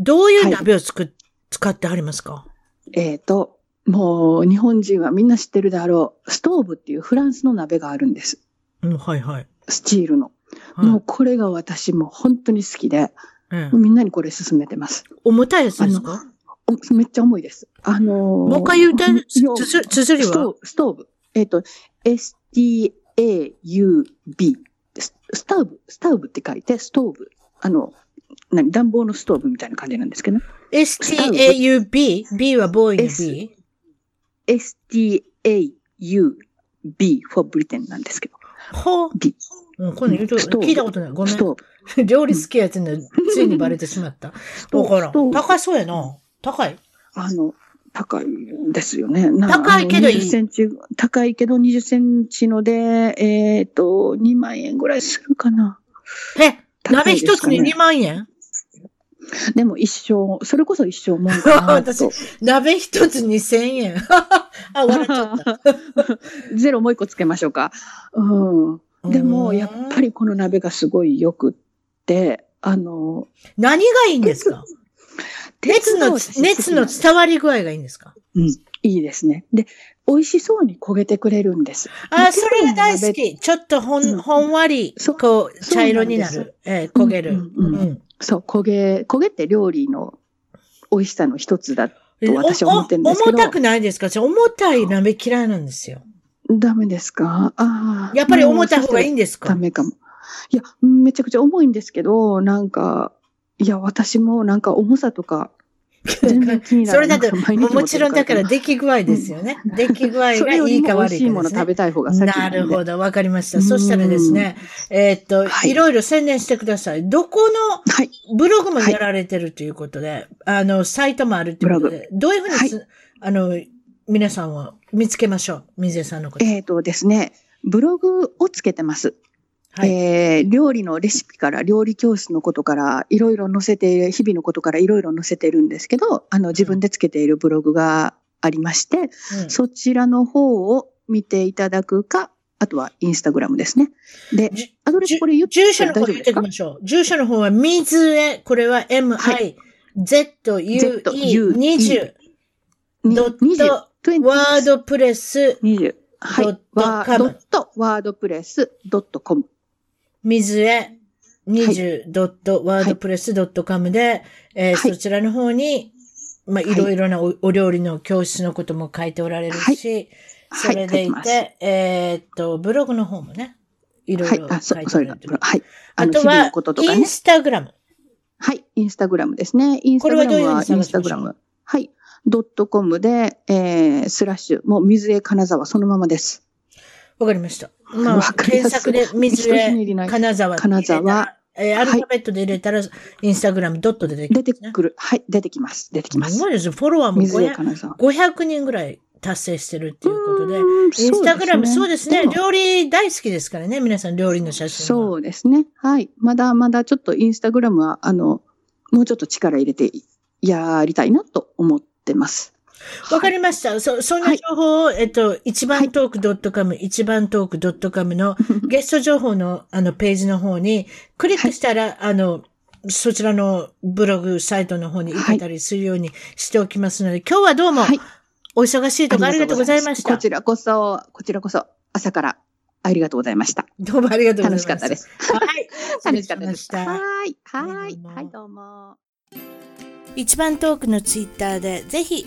どういう鍋をつく、使ってはりますか？えっ、と、もう日本人はみんな知ってるであろう、ストーブっていうフランスの鍋があるんです。うん、はいはい。スチールの。はいもうこれが私も本当に好きで、ええみんなにこれ勧めてます。重たいやつですかおめっちゃ重いです。あのーもう一回言うて、つづ綴りは？ストーブ。えっ、と、S-T-A-U-B。ススターブ、スターブって書いて、ストーブ。あの、何、暖房のストーブみたいな感じなんですけどね。?S-T-A-U-B? B はボーイの S B? S-T-A-U-B for Britain なんですけど。ほう。うん、この言うと聞いたことない。ごめん。(laughs) 料理好きやつのついにバレてしまった。トだから？高そうやな。高い。あの、高いんですよね。な高いけどいいあの20センチ、高いけど20センチので、えっ、と、2万円ぐらいするかな。え、高鍋一つに2万円？でも一生、それこそ一生もんかな (laughs) 私と。鍋一つ2000円。(laughs) あ、笑っちゃった。(laughs) ゼロもう一個つけましょうか。うん。でも、やっぱりこの鍋がすごい良くって、あの、何がいいんですか？熱の、熱の伝わり具合がいいんですか？うん、いいですね。で、美味しそうに焦げてくれるんです。あ、それが大好き。ちょっとほうんん、ほんわり、こう、茶色になそうな。えー焦げる。うんうんうんそう、焦げ、焦げって料理の美味しさの一つだ。と私は思ってるんですけ重たくないですか？私重たい鍋嫌いなんですよ。ダメですか？ああ。やっぱり重たい方がいいんでですか？ダメかも。いや、めちゃくちゃ重いんですけど、なんか、いや、私もなんか重さとか、それだともちろんだから出来具合ですよね。出来具合そがいいか悪味しいもの。食べたい方が先なるほど、わかりました。そしたらですね、えーっと、はいいろいろ宣伝してください。どこのはい。ブログもやられてるということで、あの、サイトもあるということで、どういうふうにす、あの、皆さんを見つけましょう。水江さんのこと。えっ、とですね、ブログをつけてます。はい。えー料理のレシピから、料理教室のことから、いろいろ載せて、日々のことからいろいろ載せてるんですけど、あの、自分でつけているブログがありまして、うんそちらの方を見ていただくか、あとはインスタグラムですね。でじ、アドレじスこれ言って住所の方言って大丈夫ですか？いきましょう。住所の方は、水江、これは MIZUE20、ドット20 20ワードプレス、20。はい。ドットワー com ドットワードプレスドットコム。水江 20.wordpress.com で、えーはいそちらの方に、まあ、はいいろいろなおお料理の教室のことも書いておられるし、それでいてますて、えーっと、ブログの方もね、いろいろ。書いておられてる。。はい。あとはイン。スタグラム。はい。インスタグラムですね。インスタグラムはどううインスタグラム。はい。ドットコムで、えー、スラッシュ、もう水江金沢そのままです。わかりました。まあ、検索で水江金沢。金沢えーアルファベットで入れたら、インスタグラムドットで出て出てきますね。くる。はい。出てきます。出てきますす。ごいです。フォロワーも水江500金沢。500人ぐらい達成してるっていうことで、インスタグラム、そうですね。も料理大好きですからね。皆さん料理の写真は。そうですね。はい。まだまだちょっとインスタグラムは、あの、もうちょっと力入れてやりたいなと思ってます。わかりました。そ、そんな情報を、えっと、一番トーク .com、一番トーク .com の (laughs) ゲスト情報のあのページの方にクリックしたら、あの、そちらのブログサイトの方に行けたりするようにしておきますので、今日はどうもはい。お忙しいところありがとうございました。こちらこそ、こちらこそ、朝からありがとうございました。どうもありがとうございました。楽しかったです。はい。(laughs) 楽しかったです。はい。はいはい、どうも。一番トークのツイッターでぜひ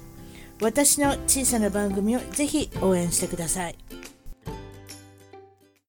私の小さな番組をぜひ応援してください。